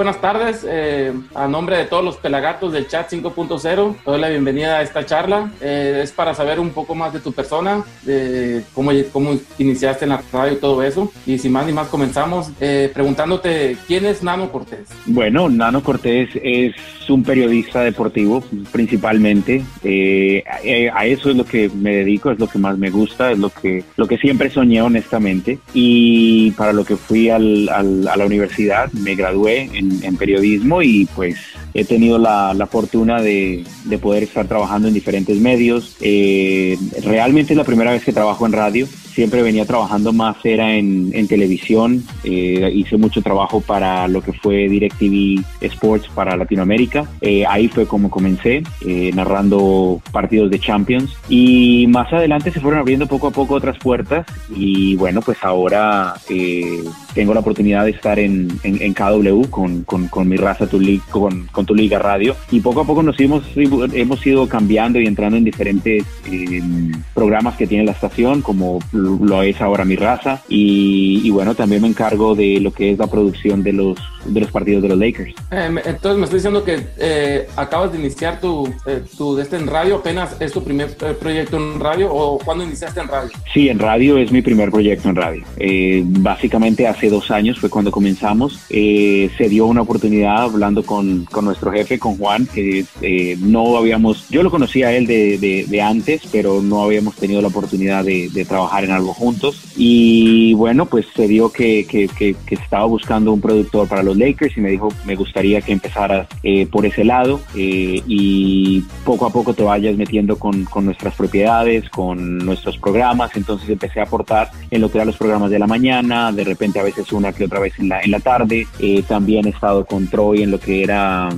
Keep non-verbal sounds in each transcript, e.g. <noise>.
buenas tardes. Eh, a nombre de todos los pelagatos del chat 5.0, doy la bienvenida a esta charla. Eh, es para saber un poco más de tu persona, de cómo, cómo iniciaste en la radio y todo eso. Y sin más ni más comenzamos eh, preguntándote, ¿quién es Nano Cortés? Bueno, Nano Cortés es un periodista deportivo principalmente. a eso es lo que me dedico, es lo que más me gusta, es lo que, lo que siempre soñé honestamente. Y para lo que fui al, al, a la universidad, me gradué en, periodismo y pues he tenido la, fortuna de, poder estar trabajando en diferentes medios. Eh, realmente es la primera vez que trabajo en radio. Siempre venía trabajando más era en, televisión, eh, hice mucho trabajo para lo que fue DirecTV Sports para Latinoamérica, eh, ahí fue como comencé, eh, narrando partidos de Champions. Y más adelante se fueron abriendo poco a poco otras puertas y bueno, pues ahora tengo la oportunidad de estar en, en, KW con, con, mi raza, tu con, con tu liga radio y poco a poco nos hemos, hemos ido cambiando y entrando en diferentes programas que tiene la estación como lo es ahora mi raza y, bueno, también me encargo de lo que es la producción de los, de los partidos de los Lakers. Eh, entonces me estoy diciendo que eh, acabas de iniciar tu, eh, tu este en radio, apenas es tu primer proyecto en radio o cuándo iniciaste en radio? Sí, en radio es mi primer proyecto en radio. básicamente hace dos años fue cuando comenzamos. se dio una oportunidad hablando con, con nuestro jefe, con Juan, que no habíamos, yo lo conocía a él de, de, de, antes, pero no habíamos tenido la oportunidad de, de trabajar en algo juntos. Y bueno, pues se dio que, que, que, estaba buscando un productor para los Lakers y me dijo, me gustaría que empezaras eh, por ese lado eh, y poco a poco te vayas metiendo con, con, nuestras propiedades, con nuestros programas. Entonces empecé a aportar en lo que eran los programas de la mañana, de repente a veces una que otra vez en la, en la tarde. Eh, también he estado con Troy en lo que era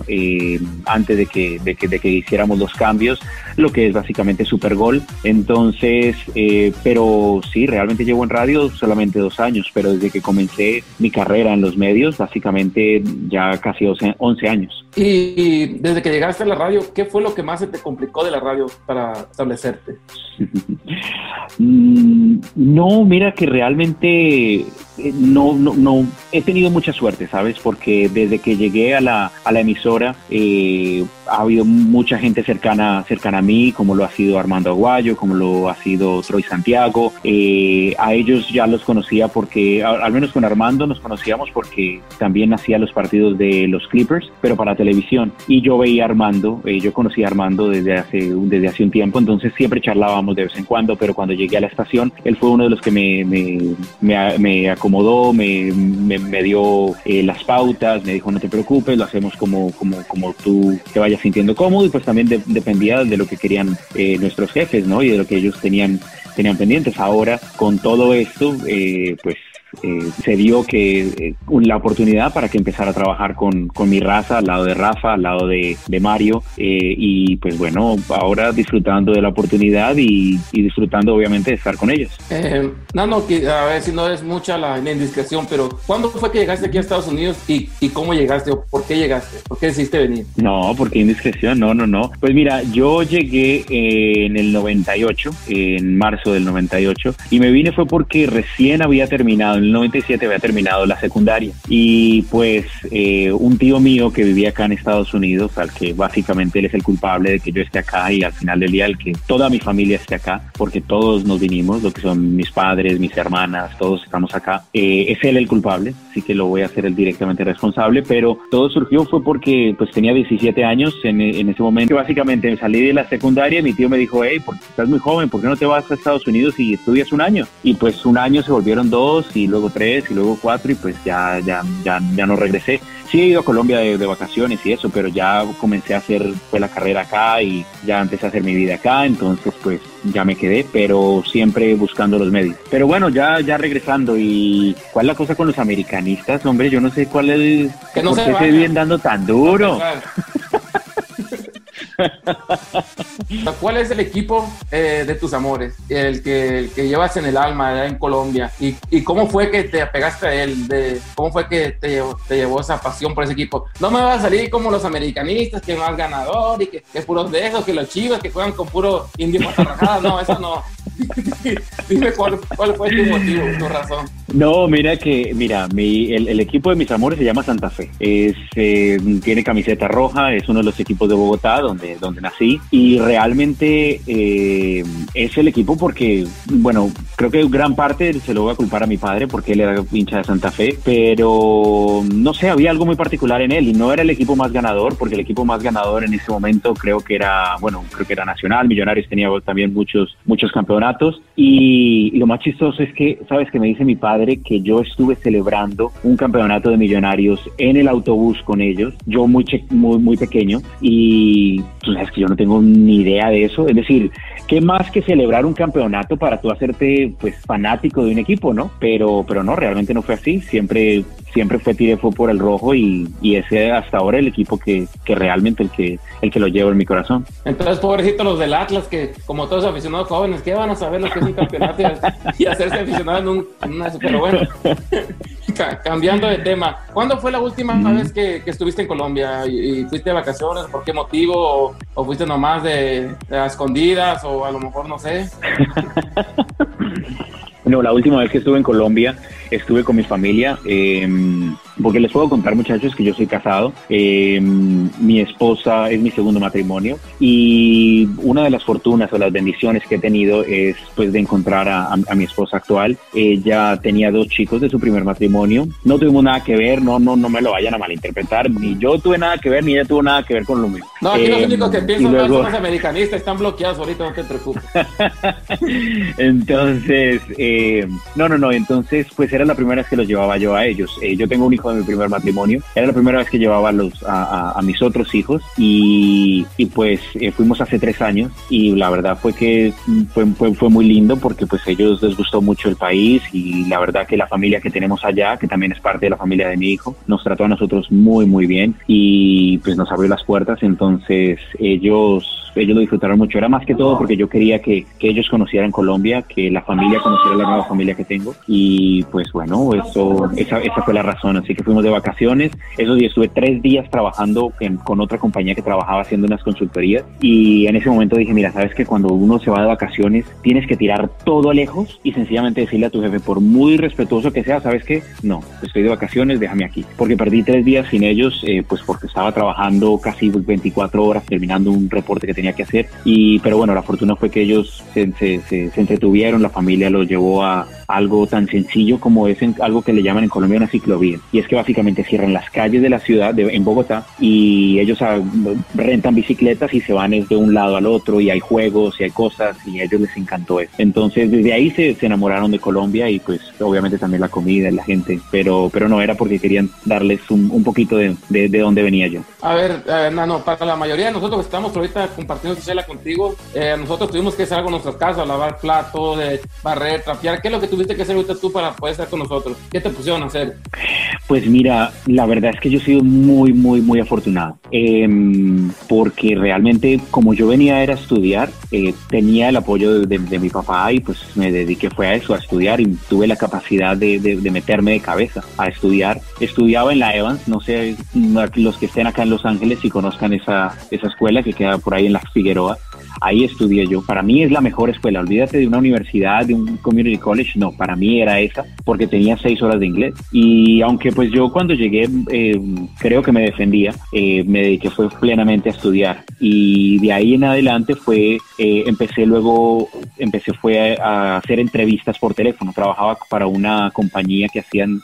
antes de que, de que, de que hiciéramos los cambios, lo que es básicamente Super Gol. Entonces, pero sí, realmente llevo en radio solamente dos años, pero desde que comencé mi carrera en los medios, básicamente ya casi 11 años. Y desde que llegaste a la radio, ¿qué fue lo que más se te complicó de la radio para establecerte? Mm, no, mira que realmente eh, no, no, no, he tenido mucha suerte, ¿sabes? Porque desde que llegué a la, a la emisora eh, ha habido mucha gente cercana, cercana a mí, como lo ha sido Armando Aguayo, como lo ha sido Troy Santiago. Eh, a ellos ya los conocía porque, al menos con Armando nos conocíamos porque también hacía los partidos de los Clippers, pero para televisión. Y yo veía Armando, yo conocía a Armando desde hace, desde hace un tiempo, entonces siempre charlábamos de vez en cuando, pero cuando llegué a la estación, él fue uno de los que me, me, me, acomodó, me, me, dio eh, las pautas, me dijo no te preocupes, lo hacemos como, como, como tú te vayas sintiendo cómodo y pues también dependía de lo que querían eh, nuestros jefes, ¿no? Y de lo que ellos tenían tenían pendientes. Ahora, con todo esto, eh, pues eh, se dio que eh, la oportunidad para que empezara a trabajar con, con, mi raza, al lado de Rafa, al lado de, de Mario, eh, y pues bueno, ahora disfrutando de la oportunidad y, y disfrutando obviamente de estar con ellos. Nano, que, a ver si no es mucha la, indiscreción, pero ¿cuándo fue que llegaste aquí a Estados Unidos y, y cómo llegaste o por qué llegaste? ¿Por qué decidiste venir? No, porque indiscreción, no, no, no. Pues mira, yo llegué en el 98, en marzo del 98, y me vine fue porque recién había terminado en el 97 había terminado la secundaria. Y pues eh, un tío mío que vivía acá en Estados Unidos, al que básicamente él es el culpable de que yo esté acá y al final del día el que toda mi familia esté acá, porque todos nos vinimos, lo que son mis padres, mis hermanas, todos estamos acá, eh, es él el culpable, así que lo voy a hacer él directamente responsable, pero todo surgió fue porque pues tenía 17 años en, en ese momento, básicamente salí de la secundaria y mi tío me dijo, hey, porque estás muy joven, ¿por qué no te vas a Estados Unidos y estudias un año? Y pues un año se volvieron dos y luego tres y luego cuatro y pues ya, ya, ya, ya no regresé. Sí he ido a Colombia de, vacaciones y eso, pero ya comencé a hacer pues, la carrera acá y ya empecé a hacer mi vida acá, entonces pues ya me quedé, pero siempre buscando los medios. Pero bueno, ya, ya regresando y ¿cuál es la cosa con los americanistas? Hombre, yo no sé cuál es, que no por qué se vienen dando tan duro. <laughs> ¿Cuál es el equipo eh, de tus amores? El que, que llevas en el alma en Colombia. ¿Y, ¿Y, cómo fue que te apegaste a él? De, ¿Cómo fue que te, te, llevó esa pasión por ese equipo? No me va a salir como los americanistas, que más ganador y que, que puros de esos, que los chivos que juegan con puro indio <laughs> No, eso no. <laughs> Dime cuál, fue tu motivo, tu razón. No, mira que, mira, mi, el, equipo de mis amores se llama Santa Fe. Es, eh, tiene camiseta roja, es uno de los equipos de Bogotá donde, donde nací y realmente eh, es el equipo porque, bueno, creo que gran parte se lo voy a culpar a mi padre porque él era hincha de Santa Fe, pero no sé, había algo muy particular en él y no era el equipo más ganador porque el equipo más ganador en ese momento creo que era, bueno, creo que era Nacional, Millonarios tenía también muchos, muchos campeonatos y lo más chistoso es que, ¿sabes? Que me dice mi padre que yo estuve celebrando un campeonato de millonarios en el autobús con ellos, yo muy, muy, muy pequeño, y tú sabes que yo no tengo ni idea de eso. Es decir, ¿qué más que celebrar un campeonato para tú hacerte pues fanático de un equipo, no? Pero, pero no, realmente no fue así. Siempre siempre fue tiré fue por el rojo y, y, ese hasta ahora el equipo que, que, realmente el que el que lo llevo en mi corazón. Entonces, pobrecito los del Atlas que como todos aficionados jóvenes, ¿qué van a saber lo que es un campeonato y, hacerse aficionados en, un, en una pero bueno, <laughs> cambiando de tema, ¿cuándo fue la última vez que, estuviste en Colombia y, fuiste de vacaciones? ¿Por qué motivo? ¿O, fuiste nomás de, de escondidas o a lo mejor no sé? <laughs> No, la última vez que estuve en Colombia estuve con mi familia, eh, porque les puedo contar muchachos que yo soy casado, eh, mi esposa es mi segundo matrimonio y una de las fortunas o las bendiciones que he tenido es pues de encontrar a, mi esposa actual. Ella tenía dos chicos de su primer matrimonio, no tuvimos nada que ver, no, no, no me lo vayan a malinterpretar, ni yo tuve nada que ver, ni ella tuvo nada que ver con lo mismo. No, aquí los eh, únicos que piensan luego... son los americanistas, están bloqueados ahorita, no te preocupes. <laughs> entonces, no, no, no, entonces pues era la primera vez que los llevaba yo a ellos. Eh, yo tengo un hijo de mi primer matrimonio. Era la primera vez que llevaba a, los, a, mis otros hijos y, y pues eh, fuimos hace tres años y la verdad fue que fue, fue, fue, muy lindo porque pues ellos les gustó mucho el país y la verdad que la familia que tenemos allá, que también es parte de la familia de mi hijo, nos trató a nosotros muy, muy bien y pues nos abrió las puertas. Entonces ellos ellos lo disfrutaron mucho. Era más que todo porque yo quería que, que, ellos conocieran Colombia, que la familia conociera la nueva familia que tengo. Y pues bueno, eso, esa, esa fue la razón. Así que fuimos de vacaciones. Esos días estuve tres días trabajando con otra compañía que trabajaba haciendo unas consultorías. Y en ese momento dije, mira, sabes que cuando uno se va de vacaciones tienes que tirar todo lejos y sencillamente decirle a tu jefe, por muy respetuoso que sea, sabes que no, estoy de vacaciones, déjame aquí. Porque perdí tres días sin ellos, eh, pues porque estaba trabajando casi 24 horas terminando un reporte que tenía que hacer. Y, pero bueno, la fortuna fue que ellos se, se, se, entretuvieron, la familia los llevó a algo tan sencillo como es algo que le llaman en Colombia una ciclovía. Y es que básicamente cierran las calles de la ciudad de, en Bogotá y ellos ah, rentan bicicletas y se van de un lado al otro y hay juegos y hay cosas y a ellos les encantó eso. Entonces desde ahí se, enamoraron de Colombia y pues obviamente también la comida y la gente, pero, pero no era porque querían darles un, un poquito de, de, de, dónde venía yo. A ver, eh, Nano, para la mayoría de nosotros que estamos ahorita compartiendo sociedad contigo, eh, nosotros tuvimos que hacer algo en nuestras casas, lavar platos, de barrer, trapear. ¿Qué es lo que tuviste que hacer tú para poder estar con nosotros? ¿Qué te pusieron a hacer? Pues mira, la verdad es que yo he sido muy, muy, muy afortunado. Em, porque realmente, como yo venía era a estudiar, eh, tenía el apoyo de, mi papá y pues me dediqué fue a eso, a estudiar y tuve la capacidad de, meterme de cabeza a estudiar. Estudiaba en la Evans, no sé, los que estén acá en Los Ángeles y conozcan esa, esa escuela que queda por ahí en las Figueroa. Ahí estudié yo. Para mí es la mejor escuela. Olvídate de una universidad, de un community college. No, para mí era esa porque tenía seis horas de inglés. Y aunque pues yo cuando llegué eh, creo que me defendía, eh, me dediqué fue plenamente a estudiar. Y de ahí en adelante fue, eh, empecé luego, empecé fue a, hacer entrevistas por teléfono. Trabajaba para una compañía que hacían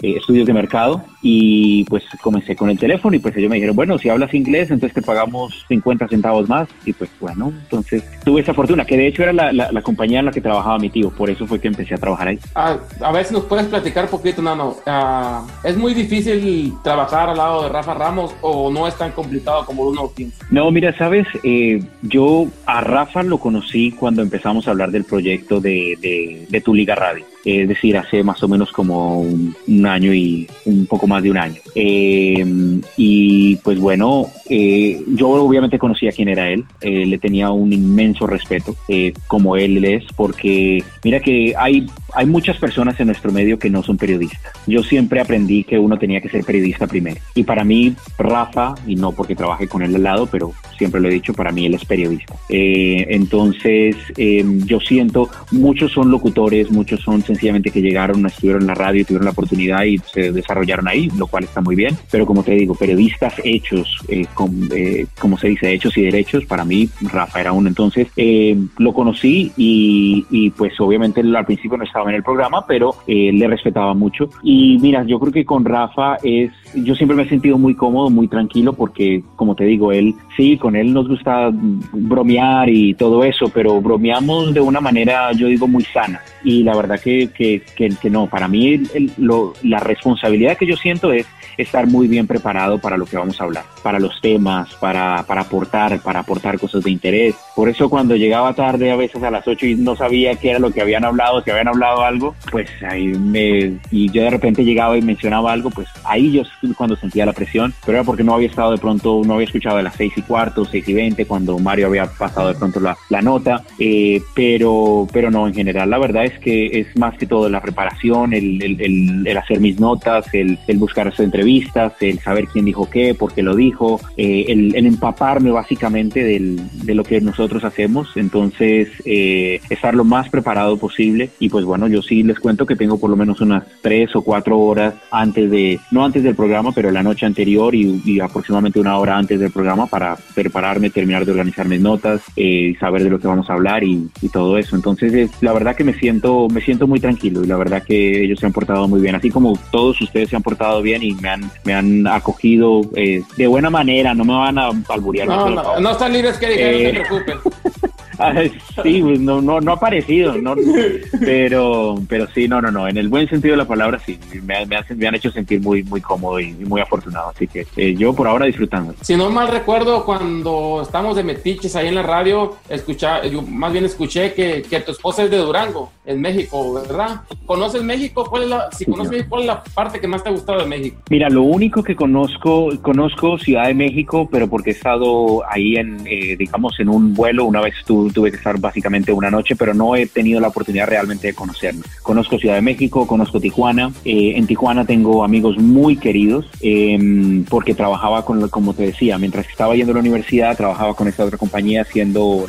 estudios de mercado y pues comencé con el teléfono y pues ellos me dijeron, bueno, si hablas inglés, entonces te pagamos 50 centavos más. Y pues bueno, entonces tuve esa fortuna, que de hecho era la, la, compañía en la que trabajaba mi tío, por eso fue que empecé a trabajar ahí. Ah, a ver si nos puedes platicar un poquito, Nano. Ah, ¿Es muy difícil trabajar al lado de Rafa Ramos o no es tan complicado como uno piensa? No, mira, sabes, eh, yo a Rafa lo conocí cuando empezamos a hablar del proyecto de, de, Tu Liga Radio es decir, hace más o menos como un, año y un poco más de un año. Eh, y pues bueno, eh, yo obviamente conocía quién era él, eh, le tenía un inmenso respeto, como él es, porque mira que hay, hay muchas personas en nuestro medio que no son periodistas. Yo siempre aprendí que uno tenía que ser periodista primero. Y para mí, Rafa, y no porque trabajé con él al lado, pero siempre lo he dicho, para mí él es periodista. Entonces, yo siento, muchos son locutores, muchos son sencillamente que llegaron, estuvieron en la radio, tuvieron la oportunidad y se desarrollaron ahí, lo cual está muy bien. Pero como te digo, periodistas hechos, eh, eh, como se dice, hechos y derechos, para mí Rafa era uno. Entonces eh, lo conocí y, pues obviamente al principio no estaba en el programa, pero le respetaba mucho. Y mira, yo creo que con Rafa es, yo siempre me he sentido muy cómodo, muy tranquilo, porque como te digo, él, sí, con él nos gusta bromear y todo eso, pero bromeamos de una manera, yo digo, muy sana. Y la verdad que, que, que, no, para mí lo, la responsabilidad que yo siento es estar muy bien preparado para lo que vamos a hablar, para los temas, para, para aportar, para aportar cosas de interés. Por eso cuando llegaba tarde a veces a las 8 y no sabía qué era lo que habían hablado, si habían hablado algo, pues ahí me, y yo de repente llegaba y mencionaba algo, pues ahí yo cuando sentía la presión, pero era porque no había estado de pronto, no había escuchado de las 6 y cuarto, 6 y 20, cuando Mario había pasado de pronto la, la nota, eh, pero, pero no, en general la verdad es que es más que todo la preparación, el, el, el, hacer mis notas, el, el buscar esa entrevista vistas, el saber quién dijo qué, por qué lo dijo, eh, el, empaparme básicamente del, de lo que nosotros hacemos. Entonces, eh, estar lo más preparado posible. Y pues bueno, yo sí les cuento que tengo por lo menos unas tres o cuatro horas antes de, no antes del programa, pero la noche anterior y, aproximadamente una hora antes del programa para prepararme, terminar de organizar mis notas, eh, saber de lo que vamos a hablar y, todo eso. Entonces, la verdad que me siento, me siento muy tranquilo y la verdad que ellos se han portado muy bien, así como todos ustedes se han portado bien y me han me han acogido eh, de buena manera, no me van a alburear. No, no, no, están libres que digan, no se eh, preocupen. <laughs> sí, pues, no, no, no ha aparecido, no, pero, pero sí, no, no, no, en el buen sentido de la palabra sí, me, me, me han hecho sentir muy, muy cómodo y, muy afortunado, así que eh, yo por ahora disfrutando. Si no mal recuerdo, cuando estamos de metiches ahí en la radio, escucha, yo más bien escuché que, que tu esposa es de Durango, en México, ¿verdad? ¿Conoces México? ¿Cuál es la, si conoces México, ¿cuál es la parte que más te ha gustado de México? Mira, lo único que conozco, conozco Ciudad de México, pero porque he estado ahí en, eh, digamos, en un vuelo, una vez estuve tuve que estar básicamente una noche, pero no he tenido la oportunidad realmente de conocerlo. Conozco Ciudad de México, conozco Tijuana. Eh, en Tijuana tengo amigos muy queridos em, porque trabajaba con, como te decía, mientras estaba yendo a la universidad, trabajaba con esta otra compañía haciendo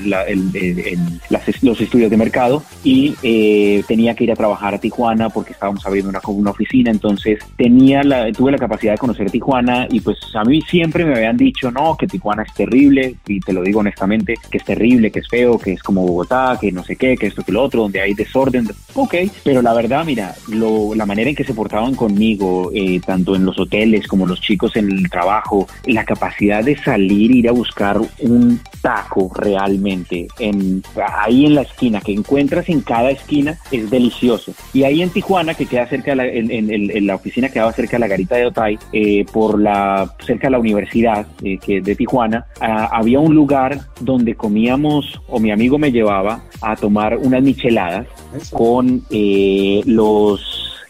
los estudios de mercado y eh, tenía que ir a trabajar a Tijuana porque estábamos abriendo una, una oficina, entonces tenía la, tuve la capacidad de conocer Tijuana y pues a mí siempre me habían dicho, no, que Tijuana es terrible y te lo digo honestamente, que es terrible, que es feo que es como Bogotá, que no sé qué, que esto, que lo otro, donde hay desorden. Ok, pero la verdad, mira, lo, la manera en que se portaban conmigo, eh, tanto en los hoteles como los chicos en el trabajo, la capacidad de salir, ir a buscar un taco realmente en, ahí en la esquina, que encuentras en cada esquina, es delicioso. Y ahí en Tijuana, que queda cerca de la, en, la oficina quedaba cerca de la garita de Otay, eh, por la, cerca de la universidad eh, que de Tijuana, ah, había un lugar donde comíamos o mi amigo me llevaba a tomar unas micheladas con eh, los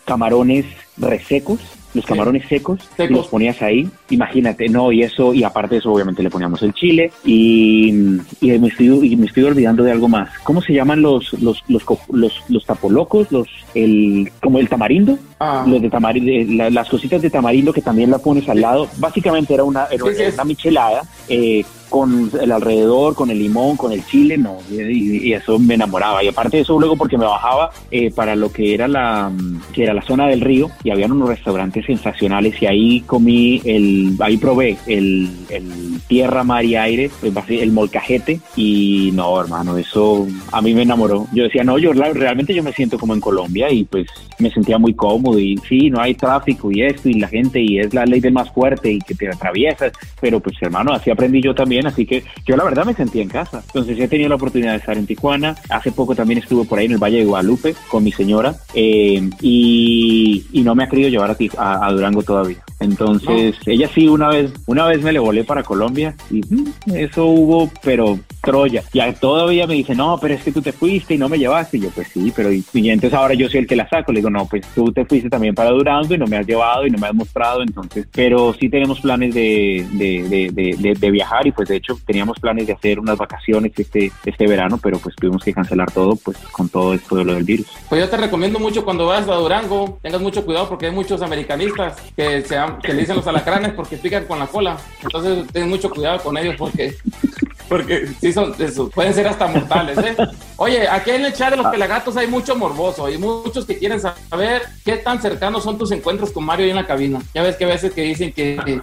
camarones resecos los camarones secos, y los ponías ahí, imagínate, no, y eso, y aparte de eso, obviamente le poníamos el chile, y, me, estoy, y me estoy olvidando de algo más. ¿Cómo se llaman los, los, los, los, tapolocos? Los, el, como el tamarindo, ah. los de tamarindo, las cositas de tamarindo que también la pones al lado, básicamente era una, era una michelada, eh, con el alrededor, con el limón, con el chile, no, y, eso me enamoraba. Y aparte de eso, luego porque me bajaba eh, para lo que era la que era la zona del río y habían unos restaurantes sensacionales y ahí comí el, ahí probé el, tierra, mar y aire, pues, el molcajete y no, hermano, eso a mí me enamoró. Yo decía, no, yo realmente yo me siento como en Colombia y pues me sentía muy cómodo y sí, no hay tráfico y esto y la gente y es la ley del más fuerte y que te atraviesas, pero pues hermano, así aprendí yo también así que yo la verdad me sentía en casa. Entonces he tenido la oportunidad de estar en Tijuana, hace poco también estuve por ahí en el Valle de Guadalupe con mi señora eh, y, no me ha querido llevar a, a, Durango todavía. Entonces ella sí una vez, una vez me le volé para Colombia y mm, eso hubo, pero Troya. Ya todavía me dice, no, pero es que tú te fuiste y no me llevaste. Y yo, pues sí, pero y, entonces ahora yo soy el que la saco. Le digo, no, pues tú te fuiste también para Durango y no me has llevado y no me has mostrado. Entonces, pero sí tenemos planes de, de, de, de viajar y pues de hecho teníamos planes de hacer unas vacaciones este, este verano, pero pues tuvimos que cancelar todo pues con todo esto de lo del virus. Pues yo te recomiendo mucho cuando vayas a Durango, tengas mucho cuidado porque hay muchos americanistas que, se, que le dicen los alacranes porque pican con la cola. Entonces ten mucho cuidado con ellos porque porque sí son, pueden ser hasta mortales, ¿eh? Oye, aquí en el chat de los ah. pelagatos hay mucho morboso y muchos que quieren saber qué tan cercanos son tus encuentros con Mario ahí en la cabina. Ya ves que a veces que dicen que... <laughs>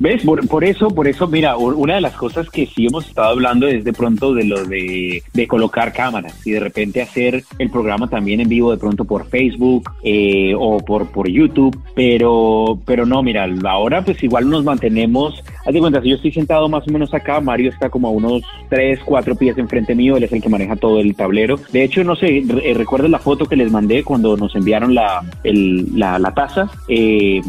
¿Ves? Por, eso, por eso, mira, una de las cosas que sí hemos estado hablando es de pronto de lo de, colocar cámaras y de repente hacer el programa también en vivo de pronto por Facebook eh, o por, por YouTube, pero, pero no, mira, ahora pues igual nos mantenemos, haz de cuenta, si yo estoy sentado más o menos acá, Mario está como a unos 3, 4 pies enfrente mío, él es el que maneja todo el tablero. De hecho, no sé, eh, recuerdo la foto que les mandé cuando nos enviaron la, la, taza, eh,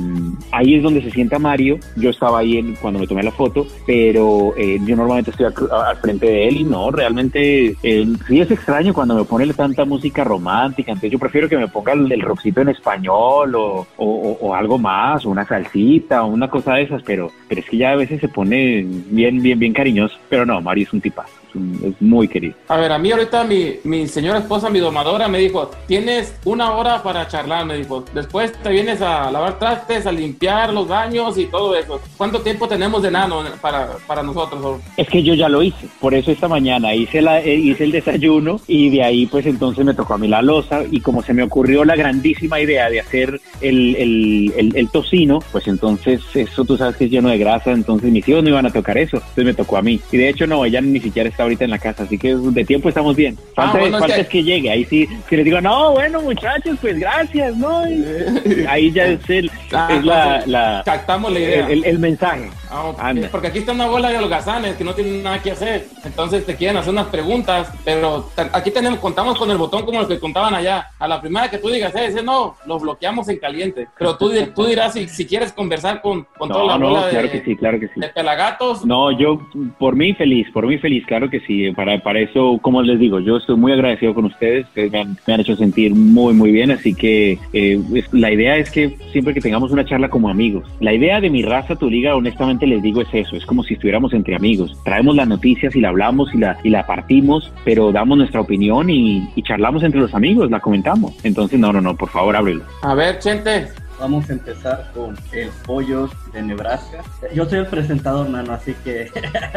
ahí es donde se sienta Mario, yo estaba ahí en, cuando me tomé la foto, pero eh, yo normalmente estoy al, frente de él y no, realmente sí es extraño cuando me pone tanta música romántica, entonces yo prefiero que me ponga el, el en español o, o, o algo más, o una salsita o una cosa de esas, pero, pero es que ya a veces se pone bien, bien, bien cariñoso. Pero no, Mario es un tipazo es muy querido. A ver, a mí ahorita mi, mi señora esposa, mi domadora, me dijo, tienes una hora para charlar, me dijo. Después te vienes a lavar trastes, a limpiar los baños y todo eso. ¿Cuánto tiempo tenemos de nano para, para nosotros? Es que yo ya lo hice, por eso esta mañana hice, la, eh, hice el desayuno y de ahí pues entonces me tocó a mí la losa y como se me ocurrió la grandísima idea de hacer el, el, el, tocino, pues entonces eso tú sabes que es lleno de grasa, entonces mis hijos no iban a tocar eso, entonces me tocó a mí. Y de hecho no, ella ni siquiera está ahorita en la casa, así que de tiempo estamos bien. Ah, falta, es, que... llegue, ahí sí, si les digo, no, bueno muchachos, pues gracias, ¿no? <laughs> ahí ya es, el, ah, es la, la, Captamos la idea. El, mensaje. Ah, porque aquí está una bola de holgazanes que no tienen nada que hacer, entonces te quieren hacer unas preguntas, pero aquí tenemos, contamos con el botón como los que contaban allá. A la primera que tú digas, eh, ese no, lo bloqueamos en caliente. Pero tú, tú dirás si, si quieres conversar con, con toda la bola claro que sí, claro que sí. de pelagatos. No, yo por mí feliz, por mí feliz, claro que sí para, para eso, como les digo, yo estoy muy agradecido con ustedes, ustedes me han, me han hecho sentir muy, muy bien, así que eh, la idea es que siempre que tengamos una charla como amigos, la idea de mi raza, tu liga, honestamente les digo es eso, es como si estuviéramos entre amigos, traemos las noticias y la hablamos y la, y la partimos, pero damos nuestra opinión y, y charlamos entre los amigos, la comentamos. Entonces, no, no, no, por favor, ábrelo. A ver, Chente, Vamos a empezar con el pollo de Nebraska. Yo soy el presentador, nano, así que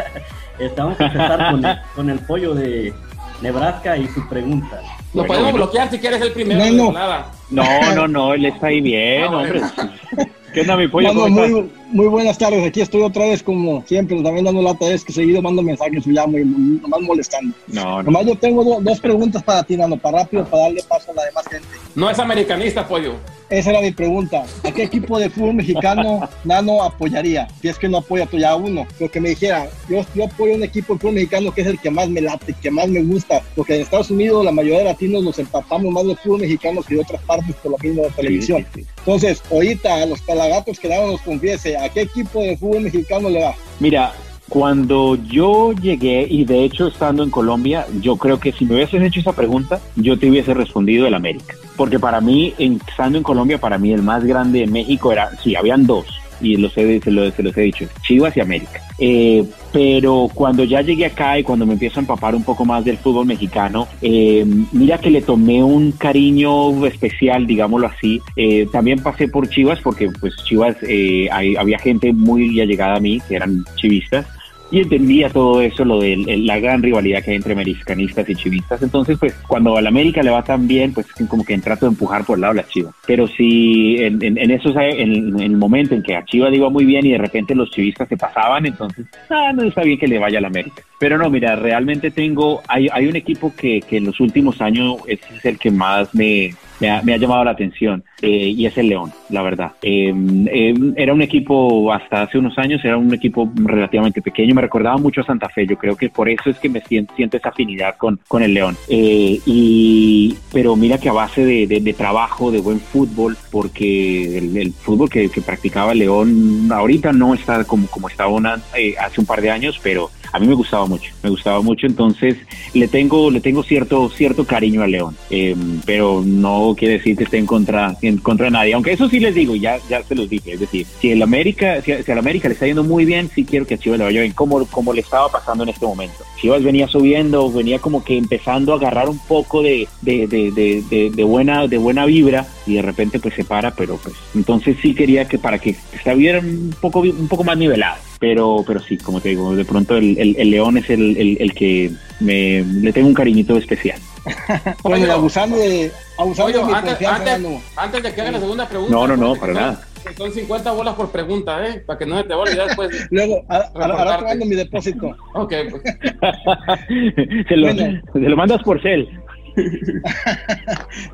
<laughs> vamos a empezar con el, pollo de Nebraska y su pregunta. Lo podemos bloquear si quieres el primero. No, no, no, no, no, él está ahí bien, hombre. <laughs> ¿Qué onda, mi pollo? muy, muy, buenas tardes. Aquí estoy otra vez, como siempre, también dando lata. Es que seguido mando mensajes ya muy, nomás molestando. No, no. Nomás yo tengo dos preguntas para ti, Nano, para rápido, para darle paso a la demás gente. No es americanista, pollo. Esa era mi pregunta. ¿A qué equipo de fútbol mexicano <laughs> Nano apoyaría? Si es que no apoya a uno. Lo que me dijera, yo, yo apoyo un equipo de fútbol mexicano que es el que más me late, que más me gusta. Porque en Estados Unidos la mayoría de latinos nos empapamos más de fútbol mexicano que de otras partes por lo mismo de televisión. Entonces, ahorita a los pelagatos que Nano nos confiese, ¿a qué equipo de fútbol mexicano le va? Mira, cuando yo llegué, y de hecho estando en Colombia, yo creo que si me hubieses hecho esa pregunta, yo te hubiese respondido el América. Porque para mí, estando en Colombia, para mí el más grande de México era, sí, habían dos, y los he, se, los, he dicho, Chivas y América. Eh, pero cuando ya llegué acá y cuando me empiezo a empapar un poco más del fútbol mexicano, eh, mira que le tomé un cariño especial, digámoslo así. Eh, también pasé por Chivas porque pues Chivas había gente muy allegada a mí, que eran chivistas, y entendía todo eso, lo de la gran rivalidad que hay entre americanistas y chivistas. Entonces, pues cuando a la América le va tan bien, pues como que trato de empujar por el lado de la Chivas. Pero si en, en, en eso, en, el momento en que a Chivas iba muy bien y de repente los chivistas se pasaban, entonces, ah, no está bien que le vaya a la América. Pero no, mira, realmente tengo, hay, hay un equipo que, que en los últimos años es el que más me, me ha, llamado la atención eh, y es el León, la verdad. Eh, eh, era un equipo, hasta hace unos años, era un equipo relativamente pequeño, me recordaba mucho a Santa Fe, yo creo que por eso es que me siento, esa afinidad con, con el León. y, pero mira que a base de, trabajo, de buen fútbol, porque el, fútbol que, practicaba el León ahorita no está como, como estaba hace un par de años, pero a mí me gustaba mucho, me gustaba mucho, entonces le tengo, le tengo cierto, cierto cariño al León, pero no quiere decir que esté en contra, en contra de nadie. Aunque eso sí les digo, ya, ya se los dije. Es decir, si el América, si, si al América le está yendo muy bien, sí quiero que a Chivas le vaya bien, como, como le estaba pasando en este momento. Chivas venía subiendo, venía como que empezando a agarrar un poco de, de, buena, de buena vibra y de repente pues se para, pero pues entonces sí quería que para que estuviera un poco, un poco más nivelado. pero, pero sí, como te digo, de pronto el, el, León es el, el, que me, le tengo un cariñito especial. <laughs> bueno, abusando de, abusando de antes, antes, de que haga la segunda pregunta. No, no, no, para nada. Son 50 bolas por pregunta, ¿eh? Para que no se te olvide después. <laughs> Luego, ahora te mando mi depósito. Ok, pues. <laughs> se, lo, se lo mandas por cel.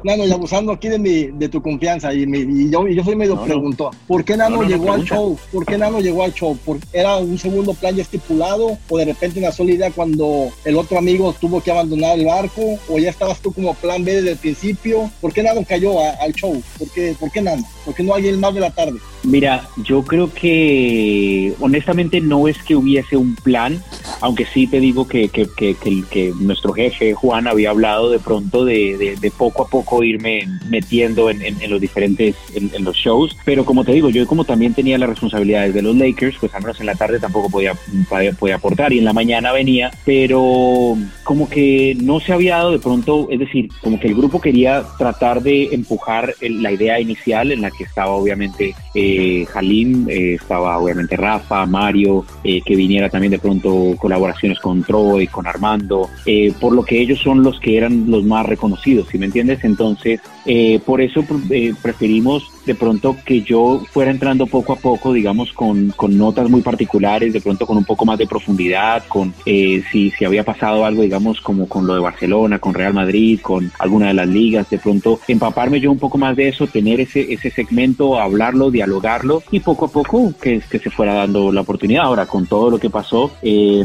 Nano, y abusando aquí de, mi, de tu confianza, y, y yo, yo soy medio preguntó, ¿por qué Nano llegó al show? ¿Por qué Nano llegó al show? ¿Por, ¿Era un segundo plan ya estipulado? ¿O de repente una sola idea cuando el otro amigo tuvo que abandonar el barco? ¿O ya estabas tú como plan B desde el principio? ¿Por qué Nano cayó al show? ¿Por qué, ¿Por qué Nano? ¿Por qué no alguien más de la tarde? Mira, yo creo que honestamente no es que hubiese un plan, aunque sí te digo que, que, que, que nuestro jefe Juan había hablado de pronto de, de, poco a poco irme metiendo en, en, los diferentes, en, los shows, pero como te digo, yo como también tenía las responsabilidades de los Lakers, pues al menos en la tarde tampoco podía, podía, aportar y en la mañana venía, pero como que no se había dado de pronto, es decir, como que el grupo quería tratar de empujar la idea inicial en la que estaba obviamente eh, Halim, eh, estaba obviamente Rafa, Mario, eh, que viniera también de pronto colaboraciones con Troy, con Armando, eh, por lo que ellos son los que eran los más reconocidos, ¿sí me entiendes? Entonces, eh, por eso eh, preferimos de pronto que yo fuera entrando poco a poco, digamos, con, con, notas muy particulares, de pronto con un poco más de profundidad, con eh, si, si había pasado algo, digamos, como con lo de Barcelona, con Real Madrid, con alguna de las ligas, de pronto empaparme yo un poco más de eso, tener ese, ese segmento, hablarlo, dialogarlo y poco a poco que, que se fuera dando la oportunidad. Ahora, con todo lo que pasó, eh,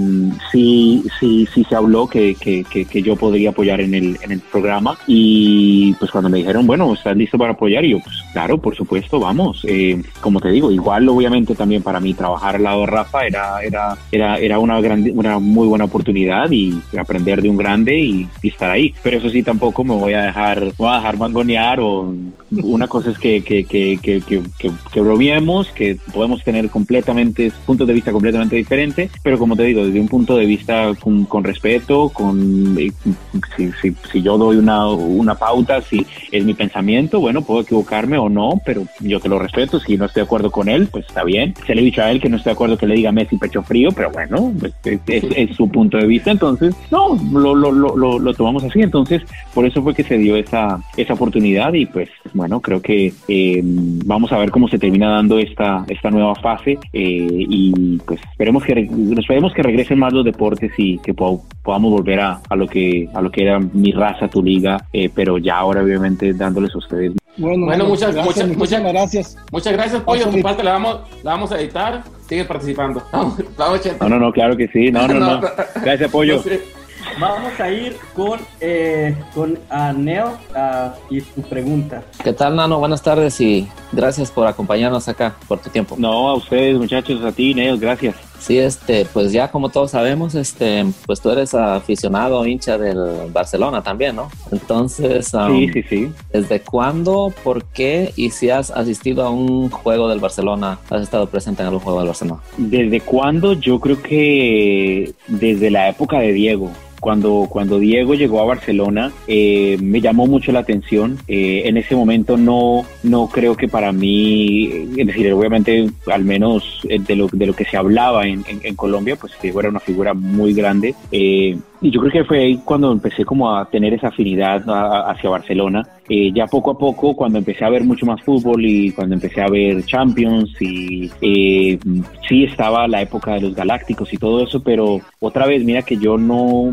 sí, sí, sí se habló que, que, que, yo podría apoyar en el, en el programa y pues cuando me dijeron, bueno, ¿estás listo para apoyar? Y yo, pues claro, por supuesto, vamos. Eh, como te digo, igual obviamente también para mí trabajar al lado de Rafa era, era, era, era una, grande, una muy buena oportunidad y aprender de un grande y, estar ahí. Pero eso sí, tampoco me voy a dejar, voy a dejar mangonear o una cosa es que, que, que, que, que, que bromeemos, que podemos tener completamente puntos de vista completamente diferentes, pero como te digo, desde un punto de vista con, con respeto, con eh, si, si, si yo doy una, una pauta, si es mi pensamiento, bueno, puedo equivocarme o no, pero yo te lo respeto. Si no estoy de acuerdo con él, pues está bien. Se le he dicho a él que no estoy de acuerdo que le diga Messi pecho frío, pero bueno, pues, es, su punto de vista. Entonces, no, lo, lo, lo, lo, tomamos así. Entonces, por eso fue que se dio esa, esa oportunidad y pues bueno, creo que eh, vamos a ver cómo se termina dando esta, esta nueva fase eh, y pues esperemos que, esperemos que regresen más los deportes y que podamos volver a, a, lo que, a lo que era mi raza, tu liga, eh, pero ya ahora obviamente dándoles a ustedes bueno, muchas, gracias, muchas, gracias. Muchas gracias, Pollo. Tu parte la vamos, la vamos a editar. Sigue participando. <laughs> no, no, no, claro que sí. No, no, no. <laughs> Gracias, Pollo. Vamos a ir con, eh, con Neo y su pregunta. ¿Qué tal, Nano? Buenas tardes y gracias por acompañarnos acá, por tu tiempo. No, a ustedes, muchachos, a ti, Neo, gracias. Sí, este, pues ya como todos sabemos, este, pues tú eres aficionado, hincha del Barcelona también, ¿no? Entonces, um, sí, sí, sí. ¿desde cuándo, por qué y si has asistido a un juego del Barcelona, has estado presente en algún juego del Barcelona? ¿Desde cuándo? Yo creo que desde la época de Diego cuando, cuando Diego llegó a Barcelona, eh, me llamó mucho la atención. Eh, en ese momento no, no creo que para mí, es decir, obviamente, al menos eh, de lo, de lo que se hablaba en, en, Colombia, pues Diego era una figura muy grande. y yo creo que fue ahí cuando empecé como a tener esa afinidad hacia Barcelona. Eh, ya poco a poco, cuando empecé a ver mucho más fútbol y cuando empecé a ver Champions y eh, sí estaba la época de los Galácticos y todo eso, pero otra vez, mira que yo no,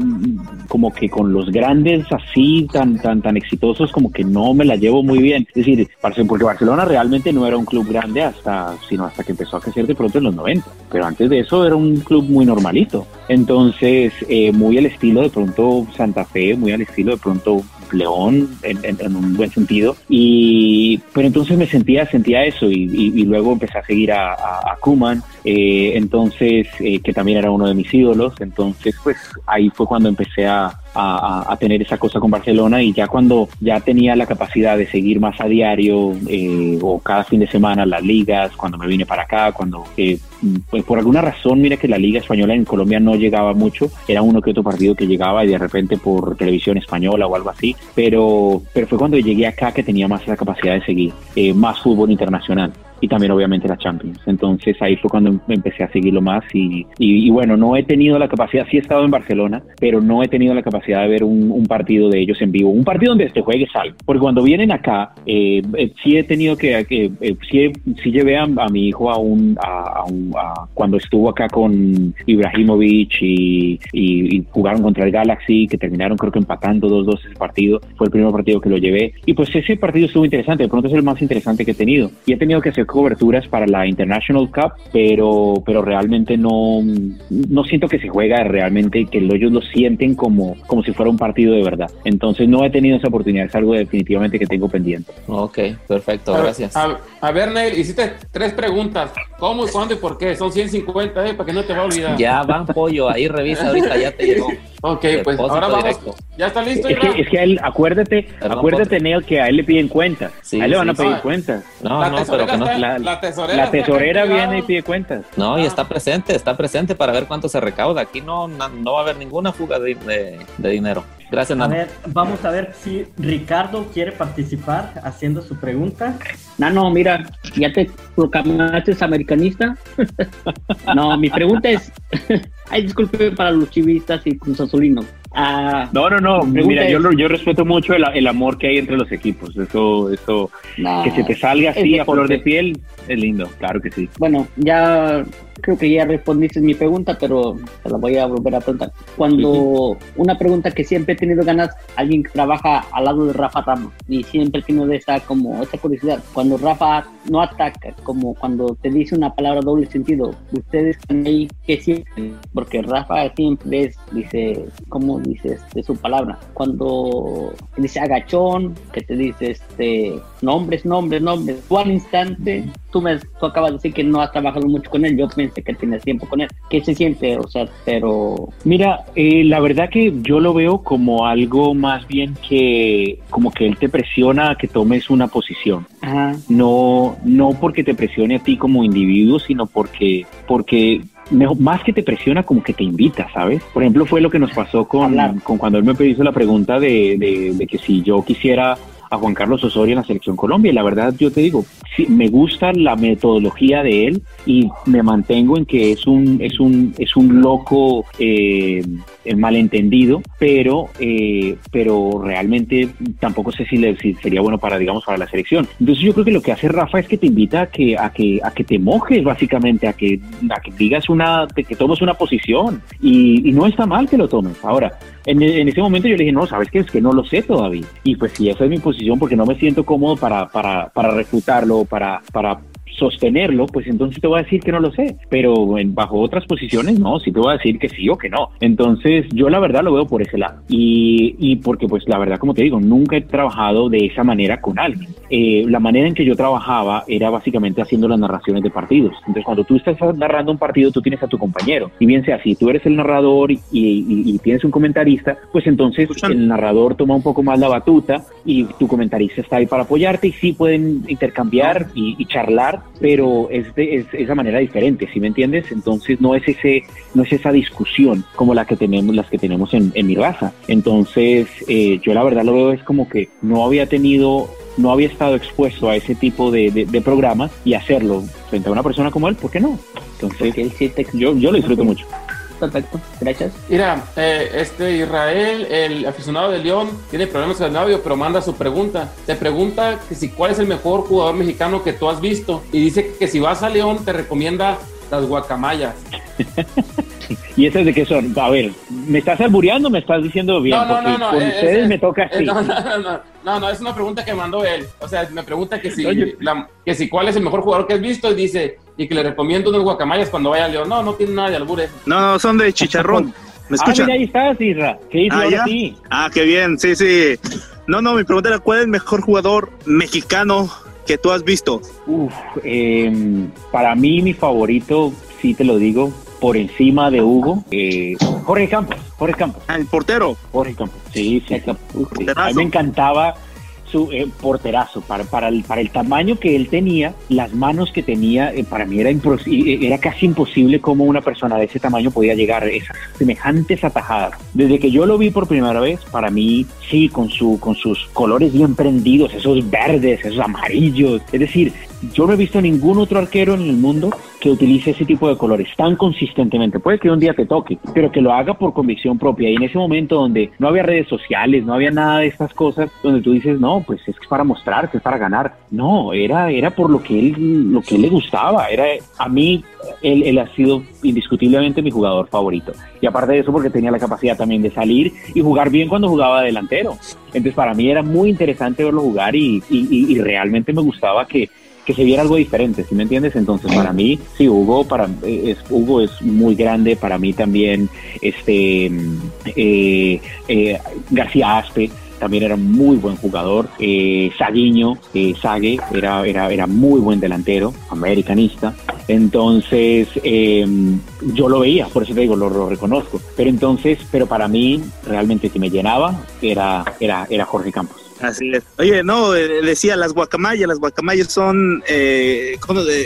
como que con los grandes así tan, tan, tan exitosos, como que no me la llevo muy bien. Es decir, porque Barcelona realmente no era un club grande hasta, sino hasta que empezó a crecer de pronto en los 90, pero antes de eso era un club muy normalito. Entonces, eh, muy al estilo de pronto Santa Fe, muy al estilo de pronto León en, un buen sentido. Y, pero entonces me sentía, sentía eso y, luego empecé a seguir a, a, Kuman, eh, entonces, eh, que también era uno de mis ídolos. Entonces, pues ahí fue cuando empecé a, a, tener esa cosa con Barcelona y ya cuando ya tenía la capacidad de seguir más a diario eh, o cada fin de semana las ligas, cuando me vine para acá, cuando eh, pues por alguna razón, mira que la liga española en Colombia no llegaba mucho, era uno que otro partido que llegaba y de repente por televisión española o algo así, pero, pero fue cuando llegué acá que tenía más la capacidad de seguir eh, más fútbol internacional. Y también obviamente la Champions. Entonces ahí fue cuando empecé a seguirlo más y, y, bueno, no he tenido la capacidad, sí he estado en Barcelona, pero no he tenido la capacidad de ver un, un partido de ellos en vivo, un partido donde te juegues algo, porque cuando vienen acá, eh, eh, sí he tenido que, eh, sí, sí, llevé a, mi hijo a un, a, un cuando estuvo acá con Ibrahimovic y, y, jugaron contra el Galaxy, que terminaron creo que empatando 2-2 ese partido, fue el primer partido que lo llevé, y pues ese partido estuvo interesante, de pronto es el más interesante que he tenido, y he tenido que hacer coberturas para la International Cup, pero, pero realmente no, no siento que se juega realmente, que ellos lo sienten como, como si fuera un partido de verdad. Entonces no he tenido esa oportunidad, es algo definitivamente que tengo pendiente. Ok, perfecto, gracias. A, ver, Neil, hiciste tres preguntas. ¿Cómo, cuándo y por qué? Son 150, ¿eh? Para que no te va a olvidar. Ya van, pollo, ahí revisa ahorita, ya te llegó. Ok, pues ahora vamos. ¿Ya está listo? Es que, es que a él, acuérdate, acuérdate, Neil, que a él le piden cuentas. a él le van a pedir cuentas. No, no, pero que no. La, la tesorera, la tesorera viene y pide cuentas. No, y está presente, está presente para ver cuánto se recauda. Aquí no, no, va a haber ninguna fuga de, de, dinero. Gracias, Nano. A ver, vamos a ver si Ricardo quiere participar haciendo su pregunta. Nano, mira, ya te proclamaste americanista. <laughs> no, mi pregunta es, <laughs> ay, disculpe para los chivistas y cruzazulinos. Ah, no, no, no. Mira, yo, yo respeto mucho el, el, amor que hay entre los equipos. Eso, eso, que se te salga así a flor de piel, es lindo, claro que sí. Bueno, ya creo que ya respondiste mi pregunta, pero te la voy a volver a preguntar. Cuando una pregunta que siempre he tenido ganas, alguien que trabaja al lado de Rafa Ramos, y siempre he tenido esa, como, esa curiosidad, cuando Rafa no ataca, como cuando te dice una palabra doble sentido, ustedes están ahí, ¿qué sienten? Porque Rafa siempre dice, ¿cómo dices de su palabra? Cuando dice agachón, que te dice este, nombres, nombres, nombres, tú al instante, tú, me, tú acabas de decir que no has trabajado mucho con él, yo pensé que tienes tiempo con él. ¿Qué se siente? O sea, pero... Mira, eh, la verdad que yo lo veo como algo más bien que como que él te presiona a que tomes una posición. No, no porque te presione a ti como individuo, sino porque, porque más que te presiona, como que te invita, ¿sabes? Por ejemplo, fue lo que nos pasó con, con cuando él me hizo la pregunta de, de, de que si yo quisiera a Juan Carlos Osorio en la selección Colombia. Y la verdad, yo te digo, sí, me gusta la metodología de él y me mantengo en que es un, es un, es un loco eh, malentendido, pero, eh, pero realmente tampoco sé si, le, sería bueno para, digamos, para la selección. Entonces yo creo que lo que hace Rafa es que te invita a que, a que, a que te mojes básicamente, a que, a que digas una, que tomes una posición y, y no está mal que lo tomes. Ahora, en, en, ese momento yo le dije, no, ¿sabes qué? Es que no lo sé todavía. Y pues si esa es mi posición, porque no me siento cómodo para, para, para refutarlo, para, para sostenerlo, pues entonces te voy a decir que no lo sé. Pero en, bajo otras posiciones, no, sí te voy a decir que sí o que no. Entonces, yo la verdad lo veo por ese lado. Y, y porque, pues la verdad, como te digo, nunca he trabajado de esa manera con alguien. Eh, la manera en que yo trabajaba era básicamente haciendo las narraciones de partidos. Entonces, cuando tú estás narrando un partido, tú tienes a tu compañero. Y bien sea, si tú eres el narrador y, y, tienes un comentarista, pues entonces el narrador toma un poco más la batuta y tu comentarista está ahí para apoyarte y sí pueden intercambiar y charlar pero es de esa manera diferente, ¿sí me entiendes? Entonces no es ese, no es esa discusión como la que tenemos, las que tenemos en, mi raza. Entonces, eh, yo la verdad lo veo es como que no había tenido no había estado expuesto a ese tipo de, de, programas y hacerlo frente a una persona como él, ¿por qué no? Entonces, yo, yo lo disfruto mucho perfecto, gracias. Mira, eh, este Israel, el aficionado de León, tiene problemas con el audio, pero manda su pregunta. Te pregunta que si cuál es el mejor jugador mexicano que tú has visto y dice que si vas a León te recomienda las guacamayas. <laughs> ¿Y esas de qué son? A ver, ¿me estás albureando o me estás diciendo bien? No, no, no, no. ustedes me toca así. No, no, no, no, no, es una pregunta que mandó él. O sea, me pregunta que si, que si cuál es el mejor jugador que has visto y dice, y que le recomiendo unos guacamayas cuando vaya a León. No, no tiene nada de albure. No, no, son de chicharrón. <laughs> ¿Me escuchan? Ah, mira, ahí estás, Isra. ¿Qué dice ah, sí? ah, qué bien, sí, sí. No, no, mi pregunta era, ¿cuál es el mejor jugador mexicano que tú has visto? Uf, eh, para mí mi favorito, sí te lo digo, por encima de Hugo, eh, Jorge Campos, Jorge Campos. Ah, el portero. Jorge Campos, sí, sí. A mí me encantaba su eh, porterazo, para, para, el, para el tamaño que él tenía, las manos que tenía, eh, para mí era, eh, era casi imposible cómo una persona de ese tamaño podía llegar a esas semejantes atajadas. Desde que yo lo vi por primera vez, para mí, sí, con, su, con sus colores bien prendidos, esos verdes, esos amarillos, es decir, yo no he visto ningún otro arquero en el mundo que utilice ese tipo de colores tan consistentemente. Puede que un día te toque, pero que lo haga por convicción propia. Y en ese momento donde no había redes sociales, no había nada de estas cosas, donde tú dices, no, pues es para mostrarse, es para ganar. No, era, era por lo que él, lo que él le gustaba. Era, a mí, él, él ha sido indiscutiblemente mi jugador favorito. Y aparte de eso, porque tenía la capacidad también de salir y jugar bien cuando jugaba delantero. Entonces, para mí era muy interesante verlo jugar y, y, y realmente me gustaba que, que se viera algo diferente, ¿sí me entiendes? Entonces para mí, sí, Hugo, para, es, Hugo es muy grande, para mí también, este, eh, eh, García Aspe, también era muy buen jugador. Eh, Saguiño, eh, Sague, era, era, era muy buen delantero, americanista. Entonces, eh, yo lo veía, por eso te digo, lo, lo, reconozco. Pero entonces, pero para mí, realmente que me llenaba, era, era, era Jorge Campos. Así es. Oye, no, decía las guacamayas, las guacamayas son, eh, ¿cómo de,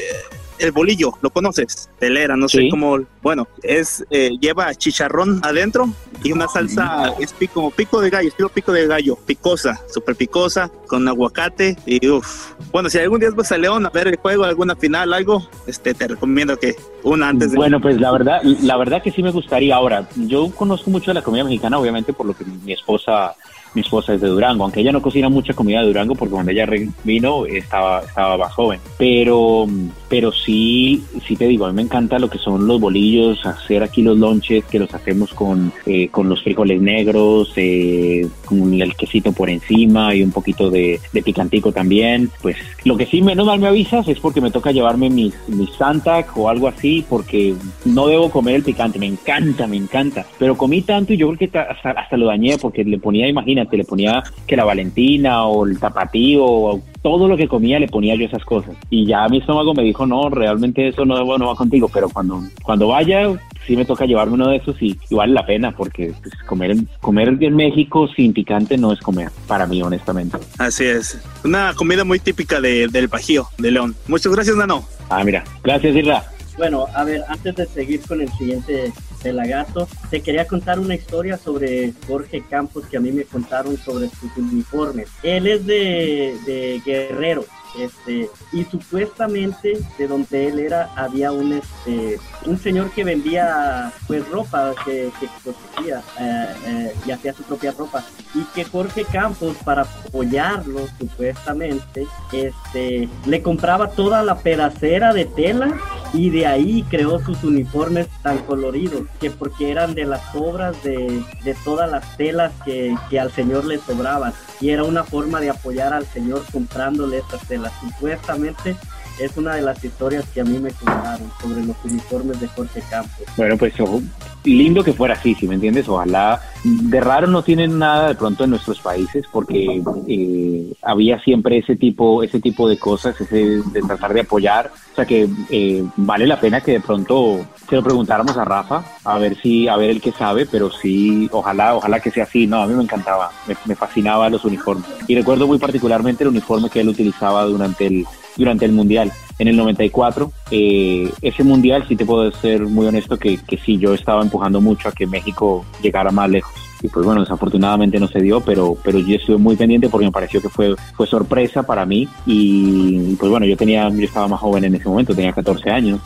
el bolillo, ¿lo conoces? Telera, no sé Sí. cómo, bueno, es, eh, lleva chicharrón adentro y una salsa, es pico, como pico de gallo, estilo pico de gallo, picosa, súper picosa, con aguacate y uff. Bueno, si algún día vas a León a ver el juego, alguna final, algo, este, te recomiendo que una antes de... Bueno, pues la verdad, la verdad que sí me gustaría. Ahora, yo conozco mucho de la comida mexicana, obviamente, por lo que mi esposa mi esposa es de Durango, aunque ella no cocina mucha comida de Durango porque cuando ella vino estaba, estaba más joven. Pero, pero sí, sí te digo, a mí me encanta lo que son los bolillos, hacer aquí los lonches que los hacemos con, eh, con los frijoles negros, eh, con el quesito por encima y un poquito de, de picantico también. Pues lo que sí menos mal me avisas es porque me toca llevarme mis, mis Santac o algo así porque no debo comer el picante, me encanta, me encanta. Pero comí tanto y yo creo que ta- hasta, hasta lo dañé porque le ponía, imagínate, le ponía que la Valentina o el tapatío o todo lo que comía le ponía yo esas cosas. Y ya mi estómago me dijo, no, realmente eso no, no va contigo, pero cuando, cuando vaya sí me toca llevarme uno de esos y, y vale la pena porque pues, comer, en- comer en México sin picante no es comer, para mí honestamente. Así es. Una comida muy típica de, del Bajío, de León. Muchas gracias, Nano. Ah, mira, gracias Irra. Bueno, a ver, antes de seguir con el siguiente pelagato, te quería contar una historia sobre Jorge Campos que a mí me contaron sobre sus uniformes. Él es de, de Guerrero, este, y supuestamente de donde él era había un este un señor que vendía pues ropa que, que eh, eh, y hacía su propia ropa y que Jorge Campos para apoyarlo supuestamente este le compraba toda la pedacera de tela y de ahí creó sus uniformes tan coloridos que porque eran de las obras de, de todas las telas que, que al señor le sobraban. Y era una forma de apoyar al señor comprándole estas telas. Supuestamente es una de las historias que a mí me contaron sobre los uniformes de Jorge Campos Bueno, pues ojo, lindo que fuera así, si me entiendes, ojalá. De raro no tienen nada de pronto en nuestros países porque eh, había siempre ese tipo, ese tipo de cosas, ese de tratar de apoyar. O sea que eh, vale la pena que de pronto se lo preguntáramos a Rafa, a ver si, a ver el que sabe, pero sí, ojalá, ojalá que sea así. No, a mí me encantaba, me, me fascinaba los uniformes. Y recuerdo muy particularmente el uniforme que él utilizaba durante el, durante el Mundial. En el 94, eh, ese Mundial, sí te puedo ser muy honesto, que, que sí, yo estaba empujando mucho a que México llegara más lejos. Y pues bueno, desafortunadamente no se dio, pero, pero yo estuve muy pendiente porque me pareció que fue, fue sorpresa para mí. Y pues bueno, yo tenía, yo estaba más joven en ese momento, tenía 14 años.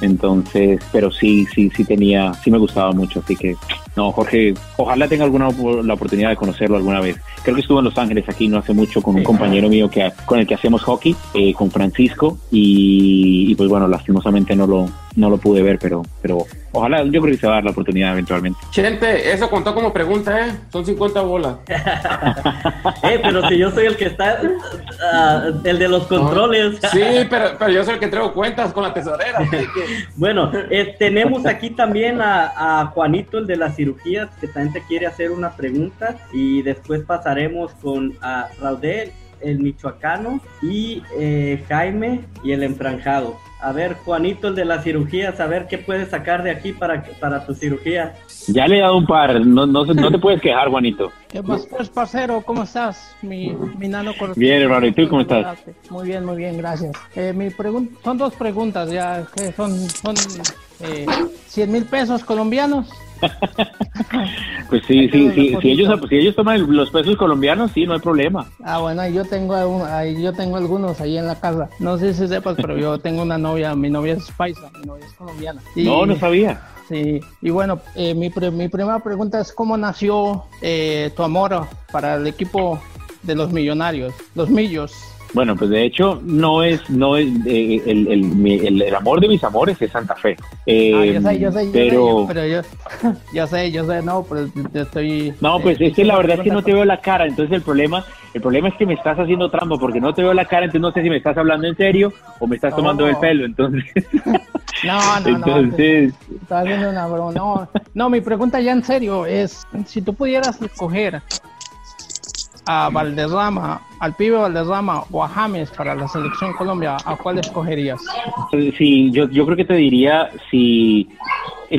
Entonces, pero sí, sí, sí tenía, sí me gustaba mucho. Así que, no, Jorge, ojalá tenga alguna la oportunidad de conocerlo alguna vez. Creo que estuvo en Los Ángeles aquí no hace mucho con un compañero mío que con el que hacemos hockey, eh, con Francisco, y, y, pues bueno, lastimosamente no lo, no lo pude ver, pero, pero ojalá, yo creo que se va a dar la oportunidad eventualmente. Chente, eso contó como pregunta, ¿eh? Son 50 bolas. <laughs> eh, pero si yo soy el que está ah, el de los controles Sí, pero, pero yo soy el que traigo cuentas con la tesorera. así que- <laughs> Bueno, eh, tenemos aquí también a, a Juanito, el de las cirugías, que también te quiere hacer una pregunta. Y después pasaremos con a Raudel, el michoacano, y eh, Jaime y el enfranjado. A ver, Juanito, el de las cirugías, a ver qué puedes sacar de aquí para, para tu cirugía. Ya le he dado un par, no, no, se- no te puedes quejar, Juanito. ¿Qué más, pues, parcero? ¿Cómo estás? Mi, mi nano corazón. Bien, hermano, ¿y tú cómo estás? Muy bien, muy bien, gracias. Eh, mi pregun- son dos preguntas ya, que son, son eh, 100 mil pesos colombianos. <laughs> Pues sí, sí, sí. Si ellos, si ellos toman los pesos colombianos, sí, no hay problema. Ah, bueno, ahí yo tengo un- ahí yo tengo algunos ahí en la casa. No sé si sepas, pero yo <laughs> tengo una novia, mi novia es paisa, mi novia es colombiana. Y- No, no sabía. Sí, y bueno, eh, mi, pre- mi primera pregunta es cómo nació eh, tu amor para el equipo de los millonarios, los millos. Bueno, pues de hecho no es, no es eh, el, el, el- el amor de mis amores es Santa Fe. Eh, Ah, yo sé, yo sé, yo pero sé, pero yo, <laughs> yo sé, yo sé, no, pero te estoy... no, pues eh, es que la verdad es que no te veo la cara, entonces el problema, el problema es que me estás haciendo trampa porque no te veo la cara, entonces no sé si me estás hablando en serio o me estás tomando No. el pelo, entonces, <laughs> No, no, no. entonces, Estaba haciendo una broma. No, no, mi pregunta ya en serio es, si tú pudieras escoger a Valderrama, al pibe Valderrama o a James para la selección Colombia, ¿a cuál escogerías? sí, yo, yo creo que te diría si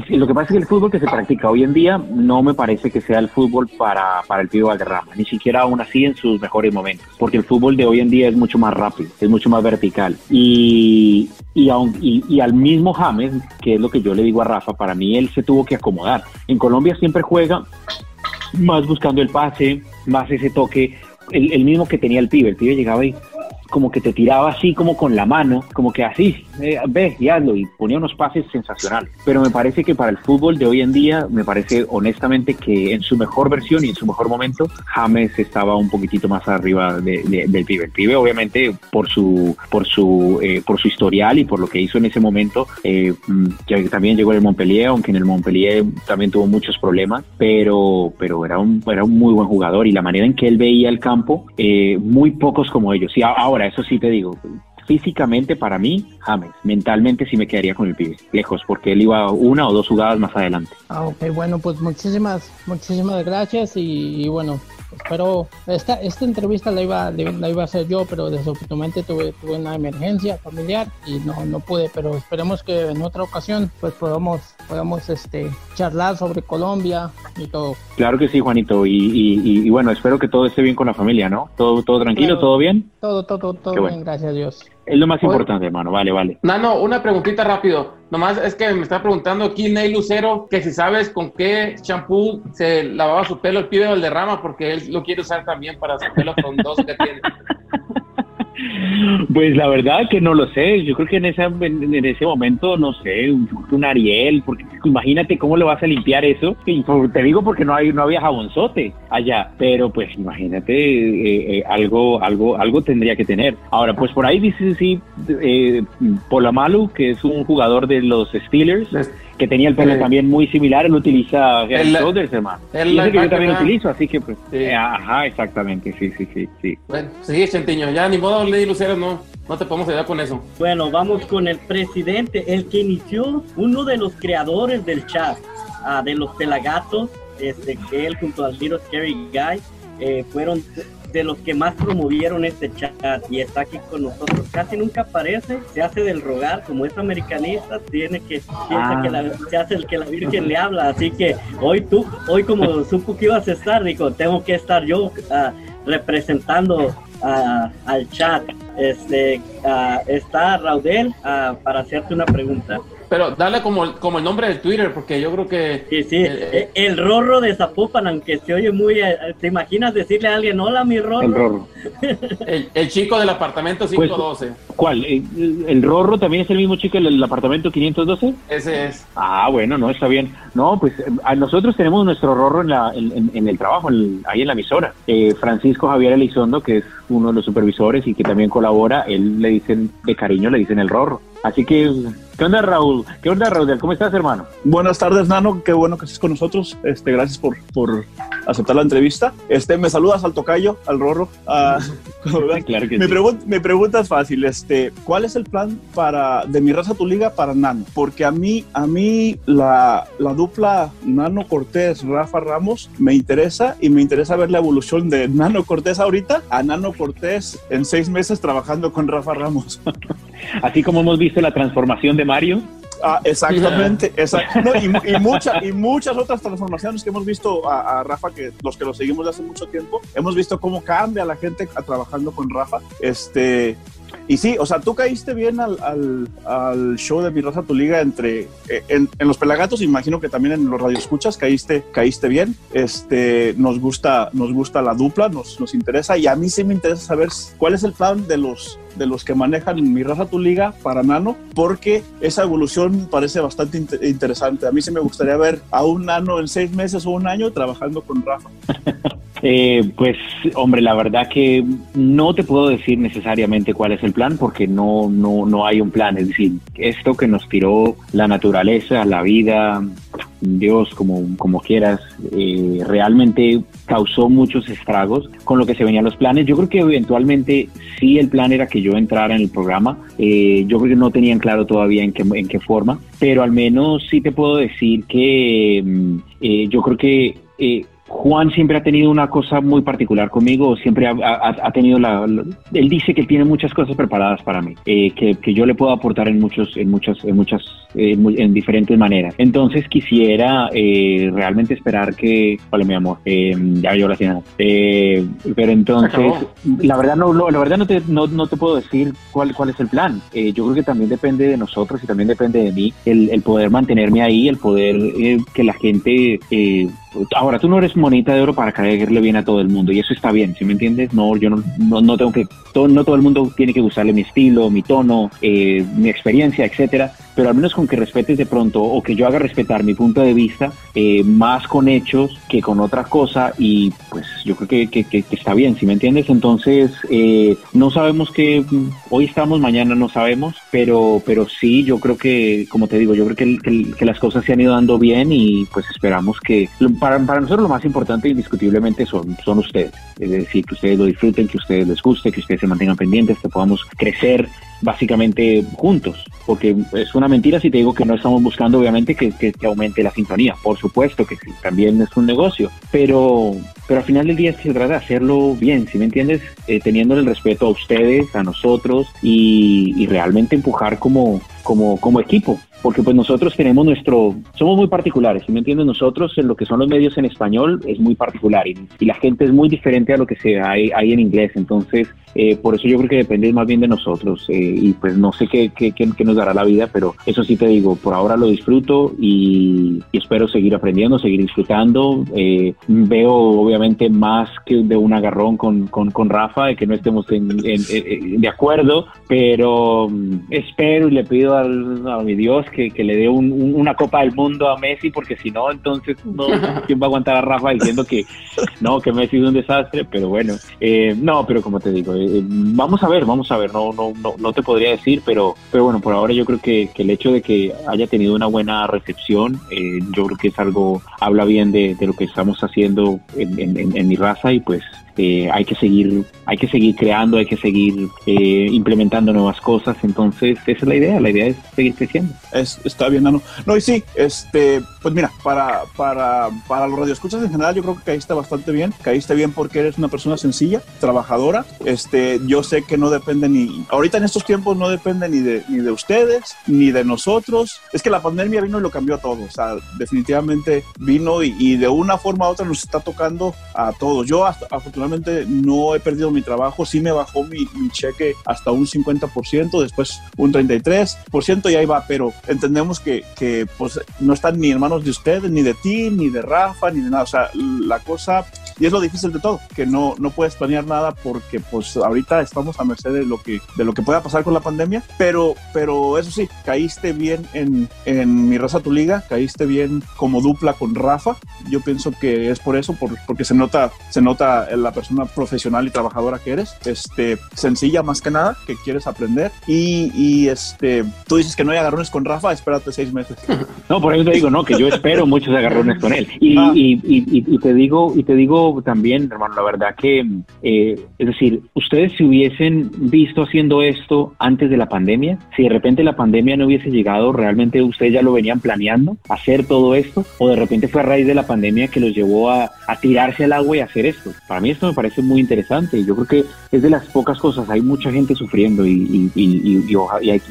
lo que pasa es que el fútbol que se practica hoy en día no me parece que sea el fútbol para, para el pibe Valderrama, ni siquiera aún así en sus mejores momentos, porque el fútbol de hoy en día es mucho más rápido, es mucho más vertical. Y, y, y al mismo James, que es lo que yo le digo a Rafa, para mí él se tuvo que acomodar. En Colombia siempre juega más buscando el pase, más ese toque, el, el mismo que tenía el pibe, el pibe llegaba y como que te tiraba así como con la mano, como que así, eh, ve y ponía unos pases sensacionales. Pero me parece que para el fútbol de hoy en día, me parece honestamente que en su mejor versión y en su mejor momento, James estaba un poquitito más arriba de- de- del pibe. El pibe obviamente por su, por su, eh, por su historial y por lo que hizo en ese momento, eh, mm, que también llegó en el Montpellier, aunque en el Montpellier también tuvo muchos problemas, pero, pero era un, era un muy buen jugador y la manera en que él veía el campo, eh, muy pocos como ellos. Y ahora, eso sí te digo, físicamente para mí, James, mentalmente sí me quedaría con el pibe, lejos, porque él iba una o dos jugadas más adelante. Ah, ok, bueno, pues muchísimas, muchísimas gracias y, y bueno, espero, esta, esta entrevista la iba, la iba a hacer yo, pero desafortunadamente tuve, tuve una emergencia familiar y no, no pude, pero esperemos que en otra ocasión pues podamos, podamos este, charlar sobre Colombia y todo. Claro que sí, Juanito, y, y- y- y bueno, espero que todo esté bien con la familia, ¿no? Todo, todo tranquilo, Claro. todo bien. Todo, todo, todo bueno. bien, gracias a Dios. Es lo más Oye. importante, hermano. Vale, vale. Nano, una preguntita rápido. Nomás es que me está preguntando aquí Ney Lucero que si sabes con qué champú se lavaba su pelo el pibe Valderrama, porque él lo quiere usar también para su pelo frondoso que tiene. Pues la verdad que no lo sé. Yo creo que en, esa, en, ese momento, no sé, un, un Ariel, porque imagínate cómo le vas a limpiar eso. Por- te digo porque no hay no había jabonzote allá, pero pues imagínate eh, eh, algo algo algo tendría que tener. Ahora, pues por ahí dice sí eh, Polamalu, que es un jugador de los Steelers. Que tenía el pelo también muy similar, él utiliza El- Shoulders, hermano. el Y que yo también ¿verdad? utilizo, así que pues. Sí. eh, ajá, exactamente, sí, sí, sí, sí. Bueno, sí, Chentiño, ya ni modo, Ney Lucero, no, no te podemos ayudar con eso. Bueno, vamos con el presidente, el que inició, uno de los creadores del chat, ah, de los pelagatos, este, que él junto al Little Scary Guy, eh, fueron de los que más promovieron este chat y está aquí con nosotros. Casi nunca aparece, se hace del rogar, como es americanista, tiene que, piensa Ah. que la, se hace el que la Virgen le habla, así que hoy tú, hoy como <laughs> supo que ibas a estar, dijo, tengo que estar yo ah, representando ah, al chat. Este, ah, está Raudel ah, para hacerte una pregunta. Pero dale como, el- como el nombre de Twitter, porque yo creo que Sí, sí, Eh, eh, el rorro de Zapopan, aunque se oye muy, eh, ¿te imaginas decirle a alguien, hola mi rorro? El Rorro. <laughs> el, el chico del apartamento Pues- 512, ¿Cuál? ¿El, el Rorro también es el mismo chico del apartamento 512? ese es. Ah, bueno, no, está bien. No, pues a nosotros tenemos nuestro Rorro en, la, en, en- en el trabajo, en- ahí en la emisora. Eh, Francisco Javier Elizondo, que es uno de los supervisores y que también colabora, él le dicen, de cariño le dicen el Rorro. Así que, ¿qué onda Raúl? ¿Qué onda Raúl? ¿Cómo estás, hermano? Buenas tardes, Nano. Qué bueno que estés con nosotros. Este, gracias por, por aceptar la entrevista. Este, me saludas al tocayo, al Rorro. Ah, <laughs> Claro que mi, sí. pregun- mi pregunta es fácil. Este, ¿cuál es el plan para de mi raza a tu liga para Nano? Porque a mí, a mí la, la dupla Nano Cortés Rafa Ramos me interesa y me interesa ver la evolución de Nano Cortés ahorita a Nano Cortés en seis meses trabajando con Rafa Ramos. <laughs> Así como hemos visto la transformación de Mario, Ah, exactamente, y, y y muchas otras transformaciones que hemos visto a, Rafa, que los que lo seguimos de hace mucho tiempo, hemos visto cómo cambia la gente trabajando con Rafa. Este, y sí, o sea, tú caíste bien al, show de Mi Rosa Tu Liga entre, eh, en, los Pelagatos, imagino que también en los radioescuchas caíste, caíste bien. Este, nos gusta, nos gusta la dupla, nos interesa y a mí sí me interesa saber cuál es el plan de los, de los que manejan Mi Raza Tu Liga para Nano, porque esa evolución parece bastante in interesante. A mí sí me gustaría ver a un Nano en seis meses o un año trabajando con Rafa. <laughs> Eh, pues, hombre, la verdad que no te puedo decir necesariamente cuál es el plan porque no, no, no hay un plan. Es decir, esto que nos tiró la naturaleza, la vida, Dios, como, como quieras, eh, realmente causó muchos estragos con lo que se venían los planes. Yo creo que eventualmente sí el plan era que yo entrara en el programa. Eh, yo creo que no tenían claro todavía en qué, en qué forma, pero al menos sí te puedo decir que mm, eh, yo creo que eh, Juan siempre ha tenido una cosa muy particular conmigo, siempre ha, ha, ha tenido la, la, Él dice que tiene muchas cosas preparadas para mí, eh, que, que, yo le puedo aportar en, muchos, en muchas, en muchas, eh, en diferentes maneras. Entonces quisiera eh, realmente esperar que... Vale, mi amor, eh, ya yo la pero entonces, la verdad no, no, la verdad no te, no, no te puedo decir cuál, cuál es el plan. Yo creo que también depende de nosotros y también depende de mí el, el poder mantenerme ahí, el poder que la gente... Ahora, tú no eres monita de oro para caerle bien a todo el mundo y eso está bien, ¿sí me entiendes? No, yo no, no, no tengo que, todo, no todo el mundo tiene que gustarle mi estilo, mi tono, eh, mi experiencia, etcétera, pero al menos con que respetes de pronto o que yo haga respetar mi punto de vista eh, más con hechos que con otra cosa y pues yo creo que, que, que, que está bien, ¿sí me entiendes? Entonces, eh, no sabemos que hoy estamos, mañana no sabemos, pero, pero sí, yo creo que, como te digo, yo creo que, las cosas se han ido dando bien y pues esperamos que, para, para nosotros lo más importante indiscutiblemente son, son ustedes, es decir, que ustedes lo disfruten, que ustedes les guste, que ustedes se mantengan pendientes, que podamos crecer básicamente juntos, porque es una mentira si te digo que no estamos buscando obviamente que, que, que aumente la sintonía, por supuesto que sí, también es un negocio, pero, pero al final del día se trata de hacerlo bien, si me entiendes, eh, teniendo el respeto a ustedes, a nosotros y, y realmente empujar como, como, como equipo, porque pues nosotros tenemos nuestro, somos muy particulares, ¿sí me entiendes? Nosotros en lo que son los medios en español es muy particular y, y la gente es muy diferente a lo que se hay, hay en inglés, entonces eh, por eso yo creo que depende más bien de nosotros eh, y pues no sé qué, qué, qué, qué, nos dará la vida, pero eso sí te digo, por ahora lo disfruto y, y espero seguir aprendiendo, seguir disfrutando. Eh, veo obviamente más que de un agarrón con, con, con Rafa, de que no estemos en, en, en, de acuerdo, pero um, espero y le pido al, a mi Dios que, que le dé un, un, una Copa del Mundo a Messi, porque si no, entonces no, <laughs> ¿quién va a aguantar a Rafa diciendo que no, que Messi es un desastre? Pero bueno, no, pero como te digo, eh, vamos a ver, vamos a ver, no, no, no, no te podría decir, pero, pero bueno, por ahora yo creo que, que el hecho de que haya tenido una buena recepción, eh, yo creo que es algo, habla bien de, lo que estamos haciendo en, en, en mi raza y pues eh, hay que seguir hay que seguir creando hay que seguir eh, implementando nuevas cosas. Entonces esa es la idea la idea es seguir creciendo. Es, está bien Nano. No y sí este pues mira para para para los radioescuchas en general yo creo que caíste bastante bien. Caíste bien porque eres una persona sencilla trabajadora. Este yo sé que no depende ni ahorita en estos tiempos no depende ni de ni de ustedes ni de nosotros. Es que la pandemia vino y lo cambió todo. O sea definitivamente vino y, y de una forma u otra nos está tocando a todos. Yo hasta, no he perdido mi trabajo, sí me bajó mi, cheque hasta un 50%, después un 33% y ahí va, pero entendemos que, que pues no están ni hermanos de ustedes, ni de ti, ni de Rafa, ni de nada, o sea, la cosa, y es lo difícil de todo, que no, no puedes planear nada porque pues ahorita estamos a merced de lo que, de lo que pueda pasar con la pandemia, pero, pero eso sí, caíste bien en, en mi raza tu liga, caíste bien como dupla con Rafa, yo pienso que es por eso, por, porque se nota, se nota la persona profesional y trabajadora que eres, este, sencilla más que nada, que quieres aprender y, y este, tú dices que no hay agarrones con Rafa, espérate seis meses. <laughs> No, por eso te digo, no, que yo espero muchos agarrones con él. Y, ah. y, y, y, te digo, y te digo también, hermano, la verdad que, eh, es decir, ustedes si hubiesen visto haciendo esto antes de la pandemia, si de repente la pandemia no hubiese llegado, realmente ustedes ya lo venían planeando, hacer todo esto, o de repente fue a raíz de la pandemia que los llevó a, a tirarse al agua y hacer esto. Para mí esto me parece muy interesante yo creo que es de las pocas cosas, hay mucha gente sufriendo y, y, y, y hay,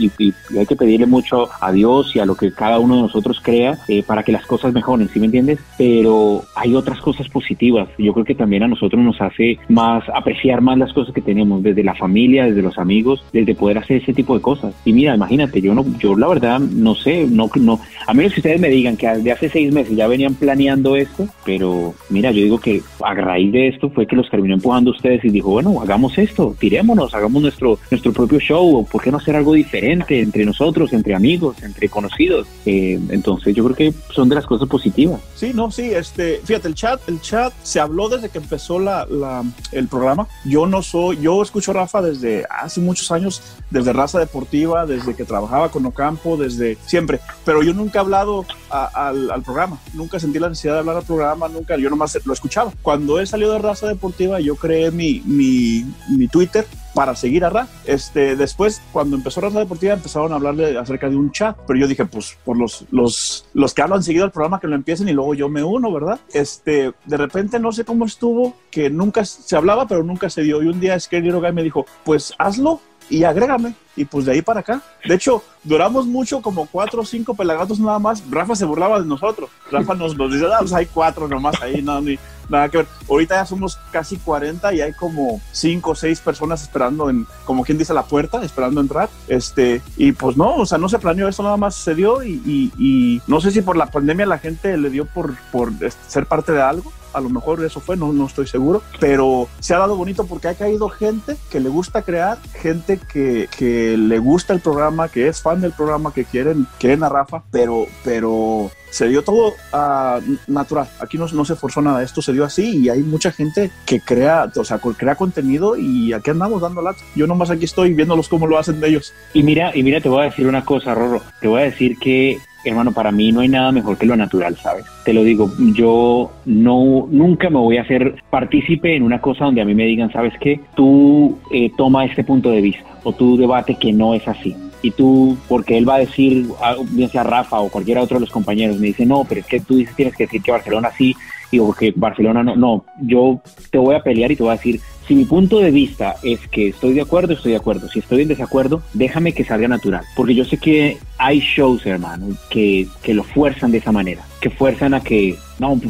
hay, que pedirle mucho a Dios y a lo que cada uno de nosotros crea eh, para que las cosas mejoren, ¿sí me entiendes? Pero hay otras cosas positivas. Yo yo creo que también a nosotros nos hace más apreciar más las cosas que tenemos, desde la familia, desde los amigos, desde poder hacer ese tipo de cosas. Y mira, imagínate, yo no, yo la verdad no sé, no, no, a menos que ustedes me digan que de hace seis meses ya venían planeando esto, pero mira, yo digo que a raíz de esto fue que los terminó empujando ustedes y dijo, bueno, hagamos esto, tirémonos, hagamos nuestro, nuestro propio show, ¿por qué no hacer algo diferente entre nosotros, entre amigos, entre conocidos? Eh, entonces yo creo que son de las cosas positivas. Sí, no, sí, este, fíjate, el chat, el chat se habló desde que empezó la, la, el programa. Yo no soy, yo escucho a Rafa desde hace muchos años, desde Raza Deportiva, desde que trabajaba con Ocampo, desde siempre, pero yo nunca he hablado al, al, programa, nunca sentí la necesidad de hablar al programa, nunca, yo nomás lo escuchaba. Cuando he salido de Raza Deportiva, yo creé mi, mi, mi Twitter para seguir a Ra. Este, después, cuando empezó Raza Deportiva, empezaron a hablarle acerca de un chat, pero yo dije, pues por los, los, los que hablan seguido el programa que lo empiecen y luego yo me uno, ¿verdad? Este, de repente no sé cómo estuvo, que nunca se hablaba, pero nunca se dio. Y un día Scary Guy me dijo, pues hazlo y agrégame. Y pues de ahí para acá. De hecho, duramos mucho, como cuatro o cinco pelagatos nada más. Rafa se burlaba de nosotros. Rafa nos, nos dice, ah, pues hay cuatro nomás ahí, no, ni, nada que ver. Ahorita ya somos casi 40 y hay como cinco o seis personas esperando en, como quien dice, la puerta, esperando entrar. Este, y pues no, o sea, no se planeó eso, nada más se dio y, y, y no sé si por la pandemia la gente le dio por, por ser parte de algo a lo mejor eso fue, no, no estoy seguro, pero se ha dado bonito porque ha caído gente que le gusta crear, gente que, que le gusta el programa, que es fan del programa, que quieren, quieren a Rafa, pero, pero se dio todo uh, natural. Aquí no, no, se forzó nada, esto se dio así y hay mucha gente que crea, o sea, crea contenido y aquí andamos dando lata. Yo nomás aquí estoy viéndolos cómo lo hacen de ellos. Y mira, y mira, te voy a decir una cosa, Rorro. Te voy a decir que hermano, para mí no hay nada mejor que lo natural, ¿sabes? Te lo digo, yo no, nunca me voy a hacer partícipe en una cosa donde a mí me digan, ¿sabes qué? Tú eh, toma este punto de vista o tú debate que no es así. Y tú, porque él va a decir, bien sea Rafa o cualquiera otro de los compañeros, me dice, no, pero es que tú dices, tienes que decir que Barcelona sí, y o que Barcelona no. No, yo te voy a pelear y te voy a decir, si mi punto de vista es que estoy de acuerdo, estoy de acuerdo. Si estoy en desacuerdo, déjame que salga natural. Porque yo sé que hay shows, hermano, que, que lo fuerzan de esa manera. Que fuerzan a que, no,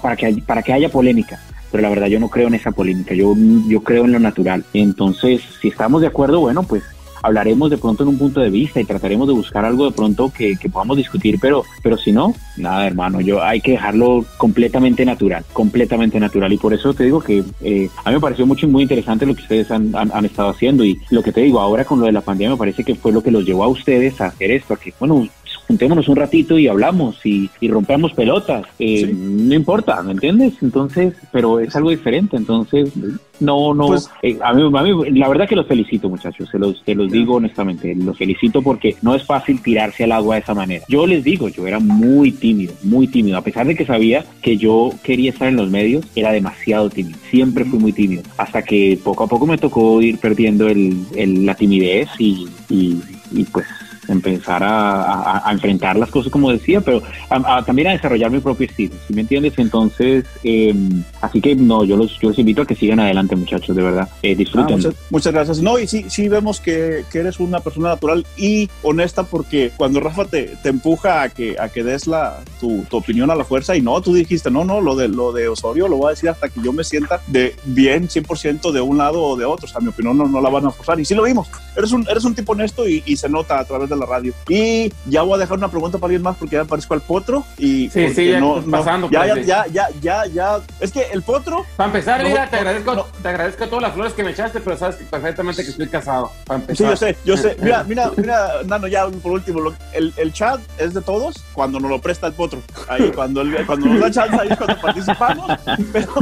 para que, para que haya polémica. Pero la verdad yo no creo en esa polémica. Yo, yo creo en lo natural. Entonces, si estamos de acuerdo, bueno, pues hablaremos de pronto en un punto de vista y trataremos de buscar algo de pronto que, que, podamos discutir, pero, pero si no, nada, hermano, yo hay que dejarlo completamente natural, completamente natural. Y por eso te digo que eh, a mí me pareció mucho muy interesante lo que ustedes han, han, han, estado haciendo y lo que te digo ahora con lo de la pandemia me parece que fue lo que los llevó a ustedes a hacer esto, a que, bueno, juntémonos un ratito y hablamos y, y rompemos pelotas. Eh, sí. No importa, ¿me entiendes? Entonces, pero es algo diferente. Entonces, no, no. Pues, eh, a, mí, a, mí, la verdad que los felicito, muchachos. Se los, se los digo honestamente. Los felicito porque no es fácil tirarse al agua de esa manera. Yo les digo, yo era muy tímido, muy tímido. A pesar de que sabía que yo quería estar en los medios, era demasiado tímido. Siempre fui muy tímido. Hasta que poco a poco me tocó ir perdiendo el, el, la timidez y, y, y pues empezar a, enfrentar las cosas como decía, pero a, también a desarrollar mi propio estilo, ¿sí me entiendes? Entonces, eh, así que no, yo los, invito a que sigan adelante muchachos, de verdad, eh, disfruten. Ah, muchas, gracias. No, y sí, sí vemos que, eres una persona natural y honesta porque cuando Rafa te, empuja a que, des la, tu, opinión a la fuerza y no, tú dijiste, no, no, lo de, lo de Osorio lo voy a decir hasta que yo me sienta de bien 100% de un lado o de otro, o sea, mi opinión no, la van a forzar y sí lo vimos, eres un, eres un tipo honesto y, y se nota a través de la radio. Y ya voy a dejar una pregunta para alguien más porque ya parezco al potro. Y sí, sí, ya no, pasando. No, ya, ya, ya, ya, ya, ya, Es que el potro. Para empezar, mira, te agradezco, te agradezco todas las flores que me echaste, pero sabes perfectamente que estoy casado. Para empezar. Sí, yo sé, yo sé. Mira, <laughs> mira, mira, Nano, ya por último, lo, el, el chat es de todos cuando nos lo presta el potro. Ahí, cuando, el, cuando nos da chance, ahí es cuando participamos. <laughs> Pero,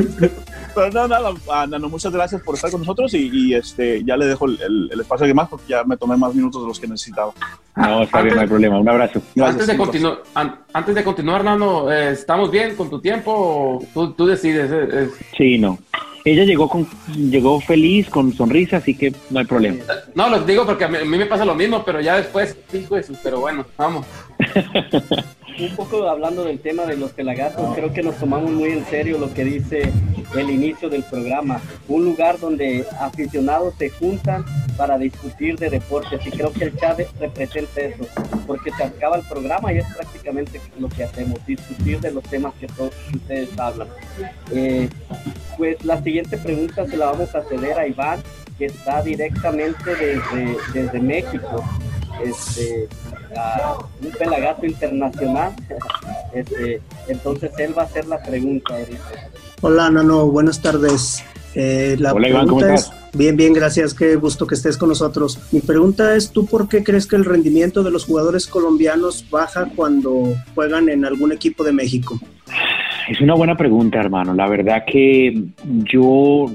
pero no, nada, Nano, muchas gracias por estar con nosotros y, y este, ya le dejo el, el, el espacio a alguien más porque ya me tomé más minutos de los que necesitaba. No, está antes, bien, no hay problema. Un abrazo. Antes de, continu an antes de continuar, Nano, eh, ¿estamos bien con tu tiempo? Tú, tú decides. Eh, eh. Sí, no. Ella llegó con llegó feliz, con sonrisa, así que no hay problema. No, lo digo porque a mí, a mí me pasa lo mismo, pero ya después, hijo de pero bueno, vamos. <laughs> un poco hablando del tema de los pelagatos, creo que nos tomamos muy en serio lo que dice el inicio del programa. Un lugar donde aficionados se juntan para discutir de deportes y creo que el chat representa eso, porque se acaba el programa y es prácticamente lo que hacemos, discutir de los temas que todos ustedes hablan. Eh, pues la siguiente pregunta se la vamos a ceder a Iván, que está directamente desde, desde México. Este, a un pelagato internacional. <laughs> Este, entonces él va a hacer la pregunta ahorita. Hola, Nano, buenas tardes. Eh, la Hola, Iván, ¿cómo pregunta estás? es- Bien, bien, gracias. Qué gusto que estés con nosotros. Mi pregunta es, ¿tú por qué crees que el rendimiento de los jugadores colombianos baja cuando juegan en algún equipo de México? Es una buena pregunta, hermano. La verdad que yo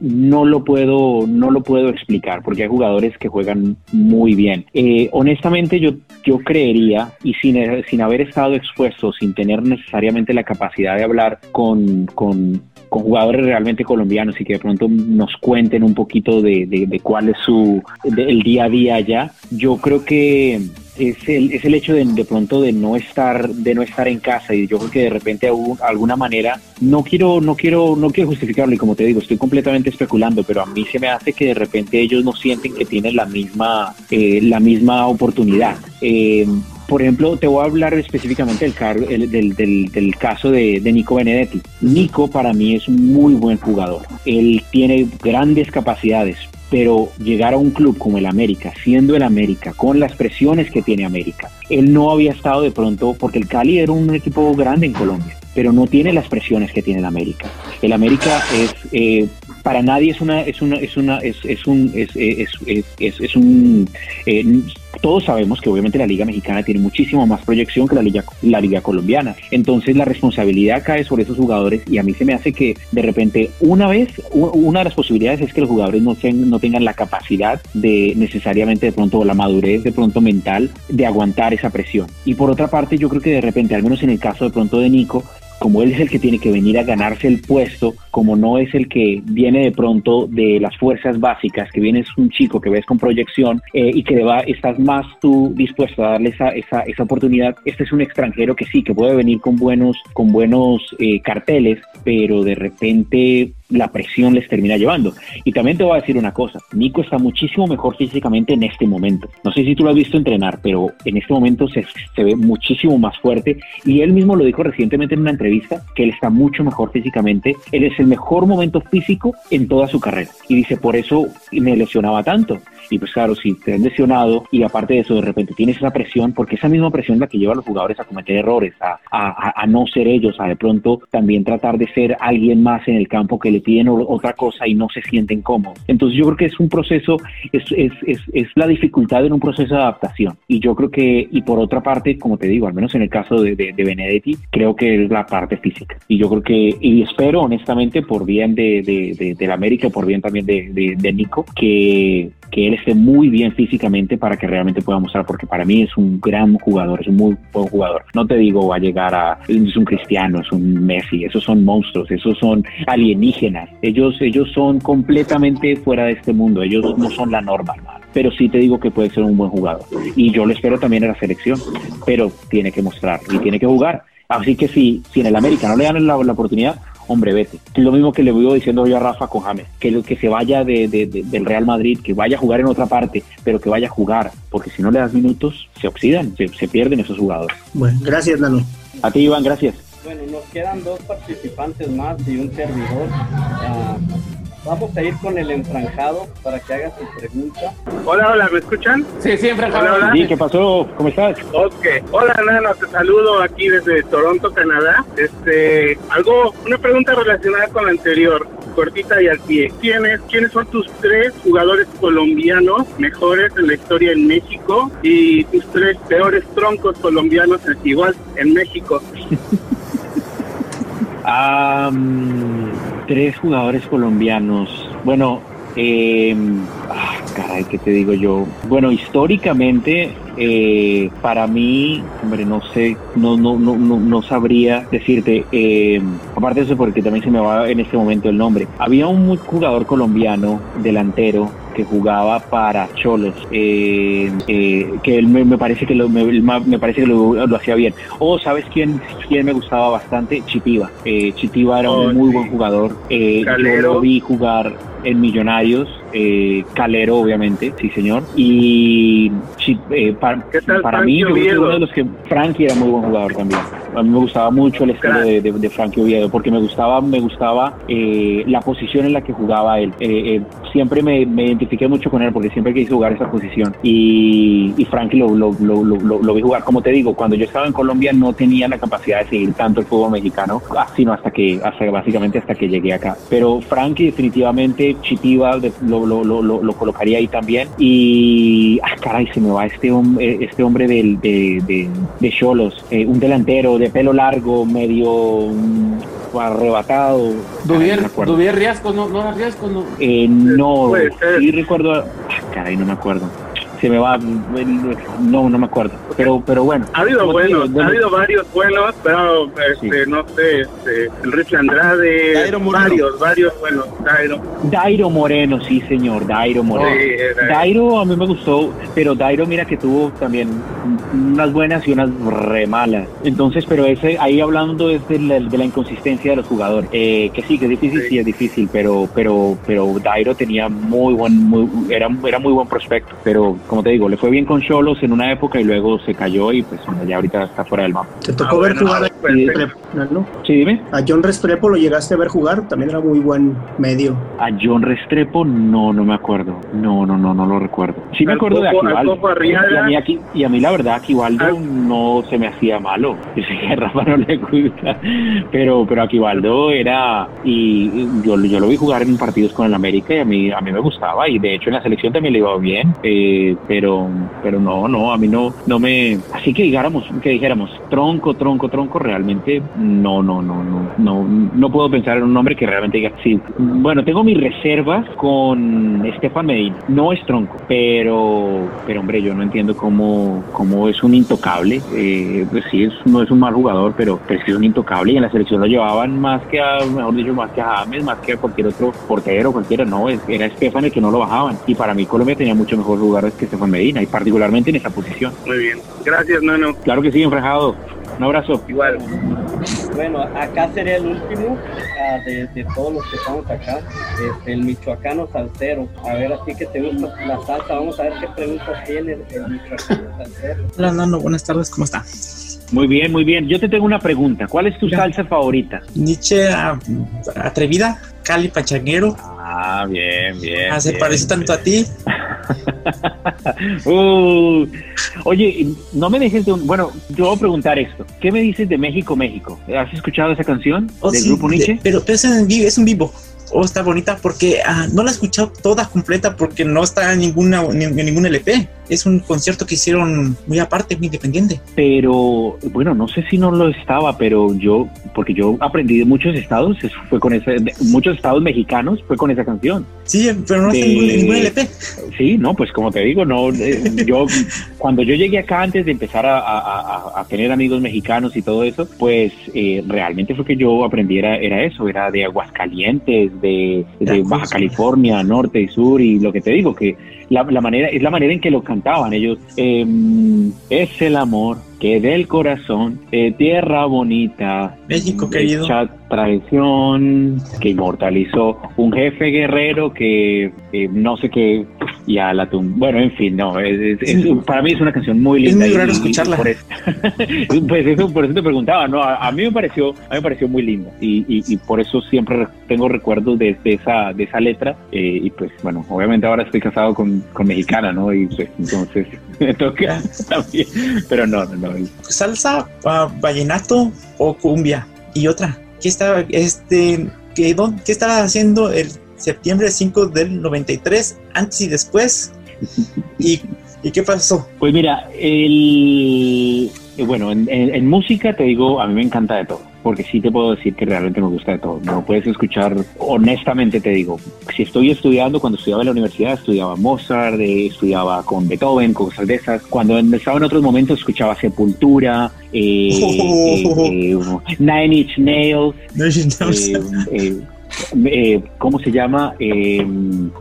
no lo puedo, no lo puedo explicar porque hay jugadores que juegan muy bien. Eh, honestamente, yo, yo creería y sin, sin haber estado expuesto, sin tener necesariamente la capacidad de hablar con, con con jugadores realmente colombianos y que de pronto nos cuenten un poquito de, de- cuál es su el día a día allá. Yo creo que es el, es el hecho de, de pronto de no estar de no estar en casa y yo creo que de repente de alguna manera no quiero no quiero no quiero justificarlo y como te digo estoy completamente especulando pero a mí se me hace que de repente ellos no sienten que tienen la misma eh, la misma oportunidad Eh, por ejemplo, te voy a hablar específicamente del, el- del, del- del caso de, de Nico Benedetti. Nico para mí es un muy buen jugador. Él tiene grandes capacidades, pero llegar a un club como el América, siendo el América, con las presiones que tiene América, él no había estado de pronto, porque el Cali era un equipo grande en Colombia, pero no tiene las presiones que tiene el América. El América es, eh, para nadie es una, es una, es una, es, es un, es, es, es, es- un, eh, todos sabemos que obviamente la Liga Mexicana tiene muchísimo más proyección que la Liga, la Liga Colombiana. Entonces la responsabilidad cae sobre esos jugadores y a mí se me hace que de repente una vez, una de las posibilidades es que los jugadores no, ten- no tengan la capacidad de necesariamente de pronto la madurez de pronto mental de aguantar esa presión. Y por otra parte yo creo que de repente, al menos en el caso de pronto de Nico, como él es el que tiene que venir a ganarse el puesto, como no es el que viene de pronto de las fuerzas básicas, que viene un chico que ves con proyección eh, y que va, estás más tú dispuesto a darle esa, esa, esa oportunidad, este es un extranjero que sí, que puede venir con buenos, con buenos eh, carteles, pero de repente la presión les termina llevando. Y también te voy a decir una cosa, Nico está muchísimo mejor físicamente en este momento. No sé si tú lo has visto entrenar, pero en este momento se, se ve muchísimo más fuerte y él mismo lo dijo recientemente en una entrevista que él está mucho mejor físicamente. Él es el mejor momento físico en toda su carrera. Y dice, por eso me lesionaba tanto. Y pues claro, si te has lesionado y aparte de eso de repente tienes esa presión, porque esa misma presión es la que lleva a los jugadores a cometer errores, a- a- a no ser ellos, a de pronto también tratar de ser alguien más en el campo que le piden otra cosa y no se sienten cómodos. Entonces yo creo que es un proceso, es, es, es, es la dificultad en un proceso de adaptación. Y yo creo que, y por otra parte, como te digo, al menos en el caso de, de, de Benedetti, creo que es la parte física. Y yo creo que, y espero honestamente por bien de, de, de, del América, por bien también de Nico, que, que él esté muy bien físicamente para que realmente pueda mostrar, porque para mí es un gran jugador, es un muy buen jugador. No te digo va a llegar a, es un cristiano, es un Messi, esos son monstruos, esos son alienígenas, ellos, ellos son completamente fuera de este mundo, ellos no son la norma, hermano. pero sí te digo que puede ser un buen jugador. Y yo lo espero también en la selección, pero tiene que mostrar y tiene que jugar. Así que si, si en el América no le dan la, la oportunidad, hombre, vete. Es lo mismo que le voy diciendo yo a Rafa con James, que, lo- que se vaya de, de- de- del Real Madrid, que vaya a jugar en otra parte, pero que vaya a jugar, porque si no le das minutos, se oxidan, se, se pierden esos jugadores. Bueno, gracias, Nano. A ti, Iván, gracias. Bueno, nos quedan dos participantes más y un servidor. Ah, vamos a ir con el enfranjado para que haga su pregunta. Hola, hola, ¿me escuchan? Sí, sí, enfranjado. Hola, hola. Sí, ¿qué pasó? ¿Cómo estás? Ok. Hola, Nano, te saludo aquí desde Toronto, Canadá. Este, algo, una pregunta relacionada con la anterior, cortita y al pie. ¿Quiénes, quiénes son tus tres jugadores colombianos mejores en la historia en México y tus tres peores troncos colombianos igual en México? <laughs> Tres jugadores colombianos. Bueno, eh, caray, ¿qué te digo yo? Bueno, históricamente, eh, para mí, hombre, no sé, no, no, no, no, sabría decirte. eh, aparte de eso, porque también se me va en este momento el nombre. Había un jugador colombiano, delantero, que jugaba para Cholos, eh, eh, que él me, me parece que lo, me, me parece que lo, lo hacía bien. O sabes quién, quién me gustaba bastante, Chitiva. Eh, Chitiva era Oh, un muy sí. buen jugador. Eh, yo lo vi jugar en Millonarios, eh, Calero obviamente, sí señor. Y Sí, eh, para, ¿Qué tal para mí, yo creo que uno de los que Frankie era muy buen jugador también. A mí me gustaba mucho el estilo de, de, de Frankie Oviedo porque me gustaba, me gustaba eh, la posición en la que jugaba él. Eh, eh, siempre me, me identifiqué mucho con él porque siempre quise jugar esa posición y, y Frankie lo, lo, lo, lo, vi jugar. Como te digo, cuando yo estaba en Colombia no tenía la capacidad de seguir tanto el fútbol mexicano, ah, sino hasta que, hasta básicamente hasta que llegué acá. Pero Frankie definitivamente, Chitiva lo, lo colocaría ahí también. Y, ah, caray, se me va este, hom- eh, este hombre del, de, de, de Cholos, eh, un delantero de pelo largo, medio mm, arrebatado. Caray, no Duvier. Duvier Riascos, no, no era Riascos, no. Eh, no, sí recuerdo. ah, caray, no me acuerdo. Se me va. No, no me acuerdo. Pero, pero bueno. Ha habido te digo, ha habido varios buenos, pero este, no sé, este, Enrique Andrade, Dairo varios, varios buenos, Dairo. Dairo Moreno, sí, señor, Dairo Moreno. Sí, Dairo a mí me gustó, pero Dairo mira que tuvo también unas buenas y unas re malas. Entonces, pero ese ahí hablando es de la, de la inconsistencia de los jugadores. Eh, que sí, que es difícil, sí, es difícil, pero pero pero Dairo tenía muy buen, muy, era, era muy buen prospecto. Pero como te digo, le fue bien con Cholos en una época y luego se cayó y pues bueno, ya ahorita está fuera del mapa. ¿Te tocó Ah, ver bueno, jugar ah, a, perfecto. Restrepo? Sí, dime. a John Restrepo? ¿Lo llegaste a ver jugar? También era muy buen medio. A John Restrepo no, no me acuerdo. No, no, no, no lo recuerdo. Sí me Al acuerdo de Aquivaldo. Y a mí, aquí, y a mí la verdad Aquivaldo Al- no se me hacía malo. <laughs> Yo sé que a Rafa no le gusta, pero, pero Aquivaldo era... Y y yo, yo lo vi jugar en partidos con el América y a mí, a mí me gustaba. Y de hecho en la selección también le iba bien. eh, pero, pero no, no, a mí no, no me... Así que digáramos, que dijéramos tronco, tronco, tronco, realmente no, no, no, no, no, no puedo pensar en un nombre que realmente diga, sí. Bueno, tengo mis reservas con Estefan Medina. No es tronco, pero, pero hombre, yo no entiendo cómo, cómo es un intocable. Eh, pues sí, es, no es un mal jugador, pero, pero es un intocable y en la selección lo llevaban más que a, mejor dicho, más que a James, más que a cualquier otro portero, cualquiera, no, era Estefan el que no lo bajaban. Y para mí Colombia tenía mucho mejor jugadores que Estefan Medina, y particularmente en esa posición. Muy bien. Gracias, Nano. Claro que sí, enfrajado. Un abrazo. Igual. Bueno, acá sería el último ah, de, de todos los que estamos acá, este, el michoacano salsero. A ver, a ti que te gusta la salsa, vamos a ver qué preguntas tiene el, el michoacano salsero. Hola, Nano, buenas tardes, ¿cómo está? Muy bien, muy bien. Yo te tengo una pregunta. ¿Cuál es tu Ya. salsa favorita? Nietzsche ah, atrevida, Cali Pachanguero, Ah, bien, bien. ah, se parece tanto a ti. <laughs> Uh, oye, no me dejes de un... Bueno, yo voy a preguntar esto. ¿Qué me dices de México, México? ¿Has escuchado esa canción Oh, del sí, grupo de- Nietzsche? pero, pero es, en vivo, es un vivo. Oh, está bonita porque ah, no la he escuchado toda completa porque no está en, ninguna, ni- en ningún LP. Es un concierto que hicieron muy aparte, muy independiente. Pero, bueno, no sé si no lo estaba, pero yo, porque yo aprendí de muchos estados, eso fue con ese, de muchos estados mexicanos, fue con esa canción. Sí, pero no está en De- ningún, en ningún LP. Sí, no, pues como te digo, no, eh, yo cuando yo llegué acá antes de empezar a, a- a- a tener amigos mexicanos y todo eso, pues eh, realmente fue que yo aprendí era, era eso, era de Aguascalientes, de, de. Baja California, norte y sur y lo que te digo que la, la manera es la manera en que lo cantaban ellos. em, es el amor que del corazón, eh, tierra bonita, México, querido. hecha traición que inmortalizó un jefe guerrero que eh, no sé qué y a la tum bueno en fin no es- es- es- para mí es una canción muy Es linda muy y- raro y- escucharla. por eso, <laughs> pues eso por eso te preguntaba no a, a mí me pareció a mí me pareció muy linda y, y- y por eso siempre re- tengo recuerdos de, de esa de esa letra eh, y pues bueno obviamente ahora estoy casado con, con mexicana no y pues entonces <laughs> me toca <laughs> también pero no no no salsa, ah, vallenato o cumbia. Y otra, ¿qué estaba, este, qué, qué estaba haciendo el septiembre 5 del 93, antes y después? <laughs> ¿Y, y qué pasó? Pues mira, el, bueno, en, en- en música te digo, a mí me encanta de todo, porque sí te puedo decir que realmente me gusta de todo. No puedes escuchar, honestamente te digo, si estoy estudiando, cuando estudiaba en la universidad, estudiaba Mozart, eh, estudiaba con Beethoven, cosas de esas. Cuando estaba en otros momentos, escuchaba Sepultura, eh, <laughs> eh, eh, Nine Inch Nails, eh, eh, eh, ¿cómo se llama? Eh,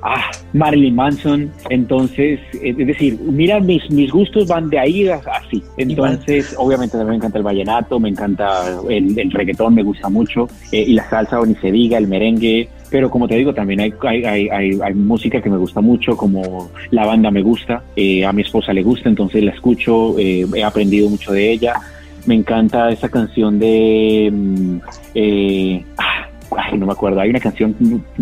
ah, Marilyn Manson. Entonces, es decir, mira, mis, mis gustos van de ahí a así. Entonces, obviamente también me encanta el vallenato, me encanta el, el reggaetón, me gusta mucho, eh, y la salsa, o ni se diga, el merengue. pero como te digo, también hay, hay, hay, hay, hay música que me gusta mucho, como la banda me gusta, eh, a mi esposa le gusta, entonces la escucho, eh, he aprendido mucho de ella. Me encanta esa canción de... mm, eh, ah, ay, no me acuerdo, hay una canción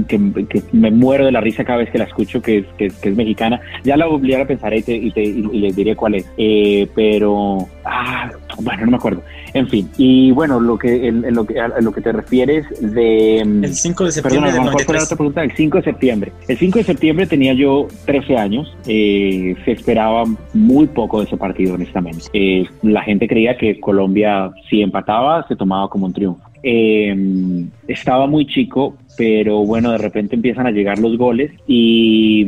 que, que me muero de la risa cada vez que la escucho, que es, que, es- que es mexicana. Ya la volveré a pensar y, te, y, te- y les diré cuál es. Eh, pero, ah, bueno, no me acuerdo. En fin, y bueno, lo que, en, en lo, que, a lo que te refieres de... mm, El 5 de septiembre Perdona, del Juan, ¿cuál fue la 93. otra pregunta? El 5 de septiembre. El 5 de septiembre tenía yo 13 años. eh, se esperaba muy poco de ese partido, honestamente. Eh, la gente creía que Colombia, si empataba, se tomaba como un triunfo. Eh, estaba muy chico, pero bueno, de repente empiezan a llegar los goles y,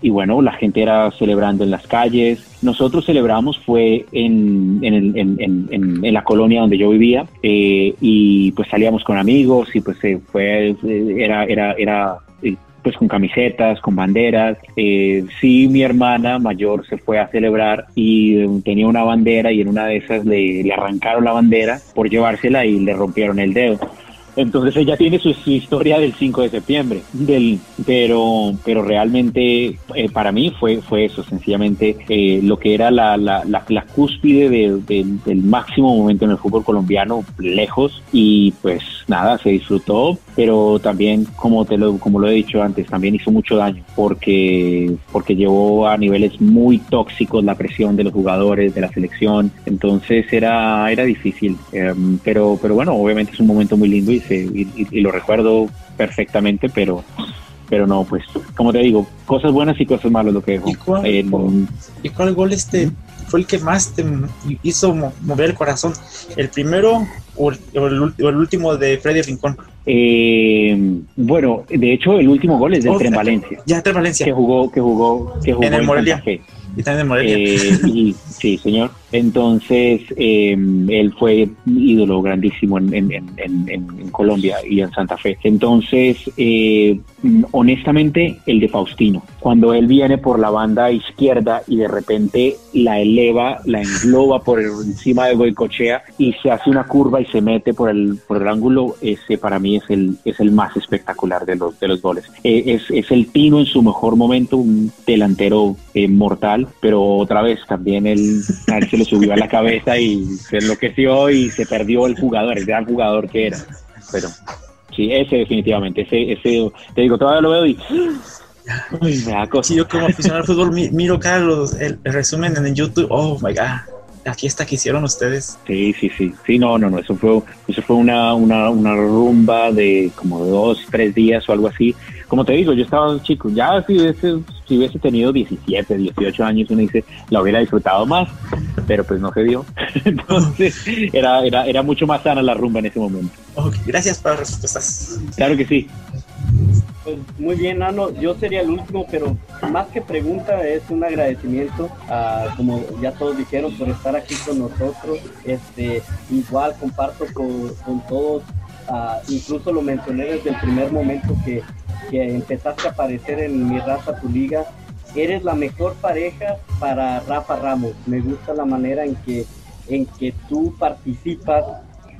y bueno, la gente era celebrando en las calles. Nosotros celebramos fue en, en, en- en- la colonia donde yo vivía eh, y pues salíamos con amigos y pues se fue, eh, era, era, era eh, pues con camisetas, con banderas. Eh, sí, mi hermana mayor se fue a celebrar y eh, tenía una bandera y en una de esas le, le arrancaron la bandera por llevársela y le rompieron el dedo. Entonces ella tiene su, su historia del 5 de septiembre, del, pero, pero realmente eh, para mí fue, fue eso, sencillamente eh, lo que era la, la, la, la cúspide de- de- del máximo momento en el fútbol colombiano, lejos, y pues nada, se disfrutó, pero también, como, te lo, como lo he dicho antes, también hizo mucho daño, porque, porque llevó a niveles muy tóxicos la presión de los jugadores, de la selección, entonces era, era difícil, eh, pero, pero bueno, obviamente es un momento muy lindo y, se, y, lo recuerdo perfectamente, pero pero no, pues, como te digo, cosas buenas y cosas malas lo que dejó. Eh, ¿Y cuál gol este fue el que más te hizo mo- mover el corazón? ¿El primero o el, o el ulti- o el último de Freddy Rincón? eh, bueno, de hecho, el último gol es del Oh, Tren Valencia. Ya, Tren Valencia. Que jugó, que jugó, que jugó En el Morelia. Y también en Morelia. Eh, y- sí, señor. Entonces, eh, él fue ídolo grandísimo en, Colombia y en Santa Fe. Entonces, eh, honestamente, el de Faustino. Cuando él viene por la banda izquierda y de repente la eleva, la engloba por encima de Goicochea y se hace una curva y se mete por el, por el ángulo, ese para mí es el, es el más espectacular de los, de los goles. Eh, es, es el Tino en su mejor momento, un delantero eh, mortal, pero otra vez también se le subió a la cabeza y se enloqueció y se perdió el jugador, el gran jugador que era. Pero sí, ese definitivamente, ese, ese te digo, todavía lo veo y uy, me da cosa. Sí, yo como aficionado al fútbol mi- miro cada los- el, el resumen en YouTube. Oh my god, la fiesta que hicieron ustedes. Sí, sí, sí, sí, no, no, no, eso fue, eso fue una, una, una rumba de como dos, tres días o algo así. Como te digo, yo estaba chico, ya si hubiese, si hubiese tenido 17, 18 años, uno dice, la hubiera disfrutado más, pero pues no se dio. <laughs> Entonces, era, era, era mucho más sana la rumba en ese momento. Ok, gracias por las respuestas. Claro que sí. Pues muy bien, Nano. Yo sería el último, pero más que pregunta es un agradecimiento, a, como ya todos dijeron, por estar aquí con nosotros. Este, igual comparto con, con todos, ah, incluso lo mencioné desde el primer momento que, que empezaste a aparecer en mi raza, tu liga. Eres la mejor pareja para Rafa Ramos. Me gusta la manera en que, en que tú participas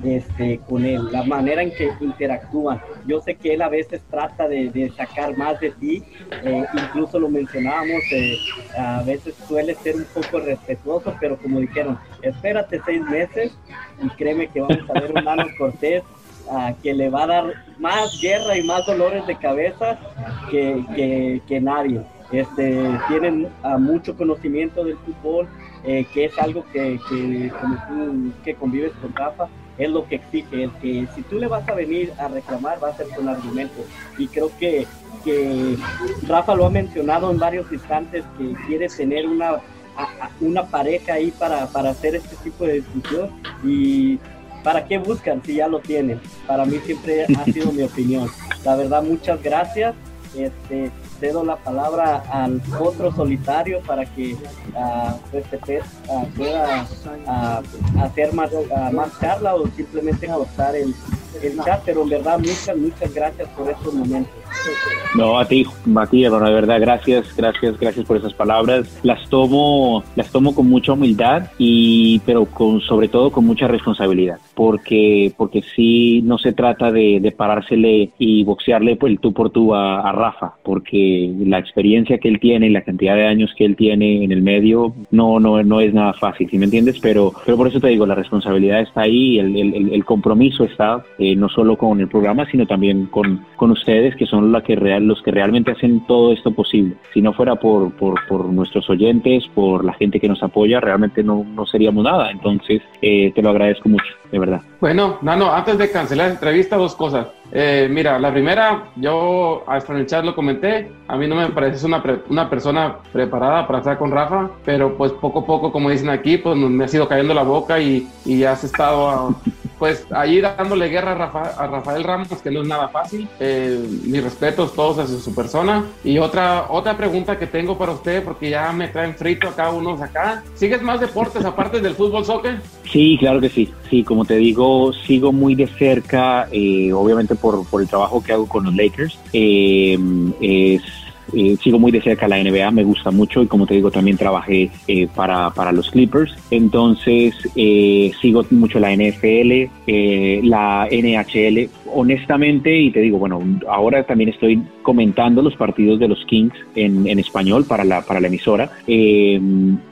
este, con él, la manera en que interactúan. Yo sé que él a veces trata de, de sacar más de ti, eh, incluso lo mencionábamos, eh, a veces suele ser un poco respetuoso, pero como dijeron, espérate seis meses y créeme que vamos a ver un Nano Cortés ah, que le va a dar más guerra y más dolores de cabeza que, que, que nadie. Este, tienen ah, mucho conocimiento del fútbol, eh, que es algo que, que como tú que convives con Rafa, es lo que exige, el que si tú le vas a venir a reclamar va a ser con argumentos. Y creo que, que Rafa lo ha mencionado en varios instantes que quiere tener una, a- a- una pareja ahí para, para hacer este tipo de discusión. Y ¿para qué buscan si ya lo tienen? Para mí siempre ha sido mi <laughs> opinión. La verdad, muchas gracias. Este, cedo la palabra al otro solitario para que pues, Pepe, ah, pueda ah, hacer más, ah, más charla o simplemente cortar el, el chat, pero en verdad muchas, muchas gracias por estos momentos. No, a ti, ti, hermano, de verdad, gracias, gracias, gracias por esas palabras. Las tomo, las tomo con mucha humildad y, pero con, sobre todo con mucha responsabilidad, porque, porque sí no se trata de, de parársele y boxearle pues, el tú por tú a, a Rafa, porque la experiencia que él tiene y la cantidad de años que él tiene en el medio no, no, no es nada fácil, ¿sí me entiendes? Pero, pero por eso te digo, la responsabilidad está ahí, el, el, el compromiso está eh, no solo con el programa, sino también con, con ustedes, que son la que real, los que realmente hacen todo esto posible. Si no fuera por, por, por nuestros oyentes, por la gente que nos apoya, realmente no, no seríamos nada. Entonces, eh, te lo agradezco mucho, de verdad. Bueno, Nano, antes de cancelar la entrevista, dos cosas. Eh, mira, la primera, yo hasta en el chat lo comenté, a mí no me parece una, pre- una persona preparada para estar con Rafa, pero pues poco a poco, como dicen aquí, pues me ha sido cayendo la boca y, y has estado ah, pues ahí dándole guerra a, Rafa- a Rafael Ramos, que no es nada fácil. Eh, mis respetos todos hacia su persona. Y otra, otra pregunta que tengo para usted, porque ya me traen frito acá unos acá. ¿Sigues más deportes aparte del fútbol, soccer? Sí, claro que sí. Sí, como te digo, sigo muy de cerca, eh, obviamente por, por el trabajo que hago con los Lakers. Eh, es- eh, sigo muy de cerca la NBA, me gusta mucho y como te digo, también trabajé eh, para, para los Clippers. Entonces, eh, sigo mucho la NFL, eh, la NHL. Honestamente, y te digo, bueno, ahora también estoy comentando los partidos de los Kings en, en español para la, para la emisora. Eh,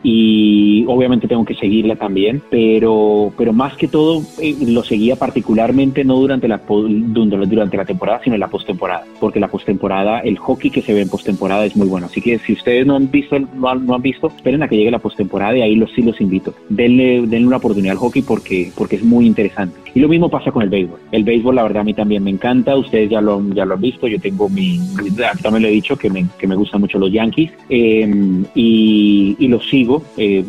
y obviamente tengo que seguirla también, pero, pero más que todo eh, lo seguía particularmente no durante la, durante la temporada, sino en la postemporada, porque la postemporada, el hockey que se ve en postemporada es muy bueno. Así que si ustedes no han visto, no han, no han visto, esperen a que llegue la postemporada y ahí los, sí los invito. Denle, denle una oportunidad al hockey porque, porque es muy interesante. Y lo mismo pasa con el béisbol. El béisbol, la verdad, a mí también me encanta. Ustedes ya lo, ya lo han visto. Yo tengo mi, mi- también lo he dicho que me, que me gustan mucho los Yankees eh, y, y los sigo. eh,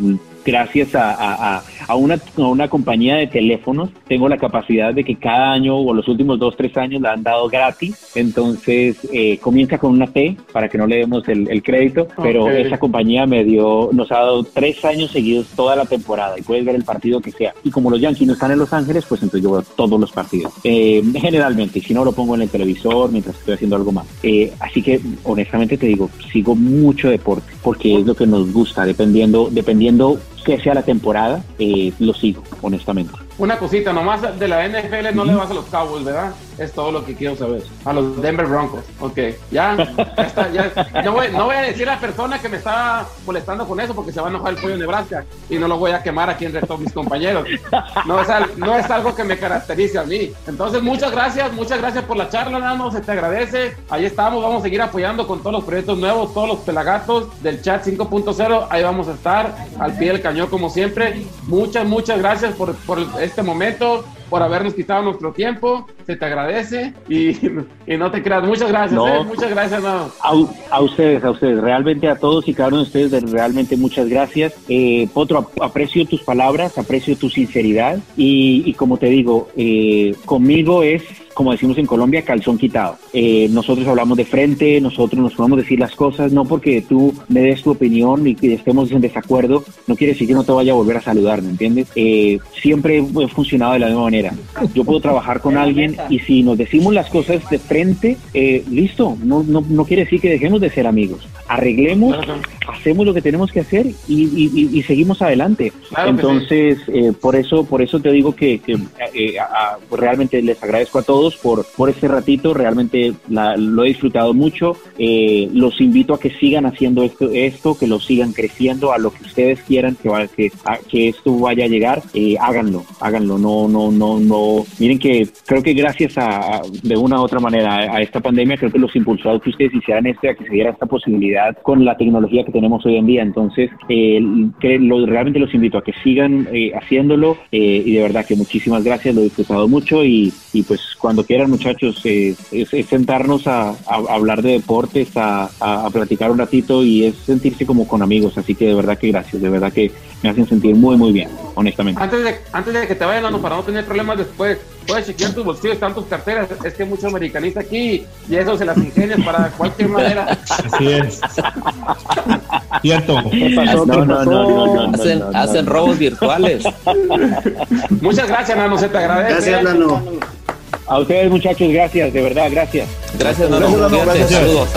gracias a, a- a- a una, a una compañía de teléfonos, tengo la capacidad de que cada año o los últimos dos, tres años la han dado gratis. Entonces, eh, comienza con una T para que no le demos el, el crédito, pero esa compañía me dio, nos ha dado tres años seguidos toda la temporada y puedes ver el partido que sea. Y como los Yankees no están en Los Ángeles, pues entonces yo veo todos los partidos. Eh, generalmente, si no lo pongo en el televisor mientras estoy haciendo algo más. Eh, así que, honestamente te digo, sigo mucho deporte porque es lo que nos gusta, dependiendo, dependiendo que sea la temporada, eh, lo sigo, honestamente. Una cosita, nomás de la NFL no le vas a los Cowboys, ¿verdad? Es todo lo que quiero saber. A los Denver Broncos. Ok, ya, <laughs> ya está, ya. No voy, no voy a decir a la persona que me está molestando con eso porque se va a enojar el pollo de Nebraska y no lo voy a quemar aquí entre todos mis compañeros. No es, al- no es algo que me caracterice a mí. Entonces, muchas gracias, muchas gracias por la charla, Nano, se te agradece. Ahí estamos, vamos a seguir apoyando con todos los proyectos nuevos, todos los pelagatos del chat 5.0. Ahí vamos a estar al pie del cañón como siempre. Muchas, muchas gracias por, por este momento, por habernos quitado nuestro tiempo. Se te agradece y, y no te creas. Muchas gracias, No. ¿eh? muchas gracias, Nano. A, a ustedes, a ustedes, realmente a todos y cada uno de ustedes, de- realmente muchas gracias. Eh, Potro, ap- aprecio tus palabras, aprecio tu sinceridad y, y como te digo, eh, conmigo es como decimos en Colombia, calzón quitado. Eh, nosotros hablamos de frente, nosotros nos podemos decir las cosas, no porque tú me des tu opinión y que estemos en desacuerdo, no quiere decir que no te vaya a volver a saludar, ¿me entiendes? Eh, siempre he funcionado de la misma manera. Yo puedo trabajar con alguien y si nos decimos las cosas de frente, eh, listo, no, no, no quiere decir que dejemos de ser amigos. Arreglemos, hacemos lo que tenemos que hacer y, y- y- y seguimos adelante. Claro Entonces, eh, por eso por eso te digo que, que, a- a- realmente les agradezco a todos por, por este ratito, realmente la- lo he disfrutado mucho. Eh, los invito a que sigan haciendo esto, esto, que lo sigan creciendo a lo que ustedes quieran que, va- que, a- que esto vaya a llegar, eh, háganlo, háganlo, no, no, no, no. Miren que creo que gracias a, de una u otra manera a, a esta pandemia, creo que los impulsó a que ustedes hicieran este, a que se diera esta posibilidad con la tecnología que tenemos hoy en día. Entonces, eh, que lo- realmente los invito a que sigan eh, haciéndolo eh, y de verdad que muchísimas gracias, lo he disfrutado mucho y, y pues cuando quieran muchachos, eh, es, es sentarnos a, a hablar de deportes, a, a- a platicar un ratito y es sentirse como con amigos. Así que de verdad que gracias, de verdad que me hacen sentir muy, muy bien, honestamente. Antes de, antes de que te vayan, Nano, para no tener problemas después, puedes chequear tus bolsillos, están tus carteras. Es que hay mucho americanista aquí y eso se las ingenias para cualquier manera. Así es. Cierto. No, no, no, no, no, Hacen, hacen robos virtuales. Muchas gracias, Nano, se te agradece. Gracias, Nano. A ustedes muchachos, gracias, de verdad, gracias. Gracias. Gracias, gracias. Saludos.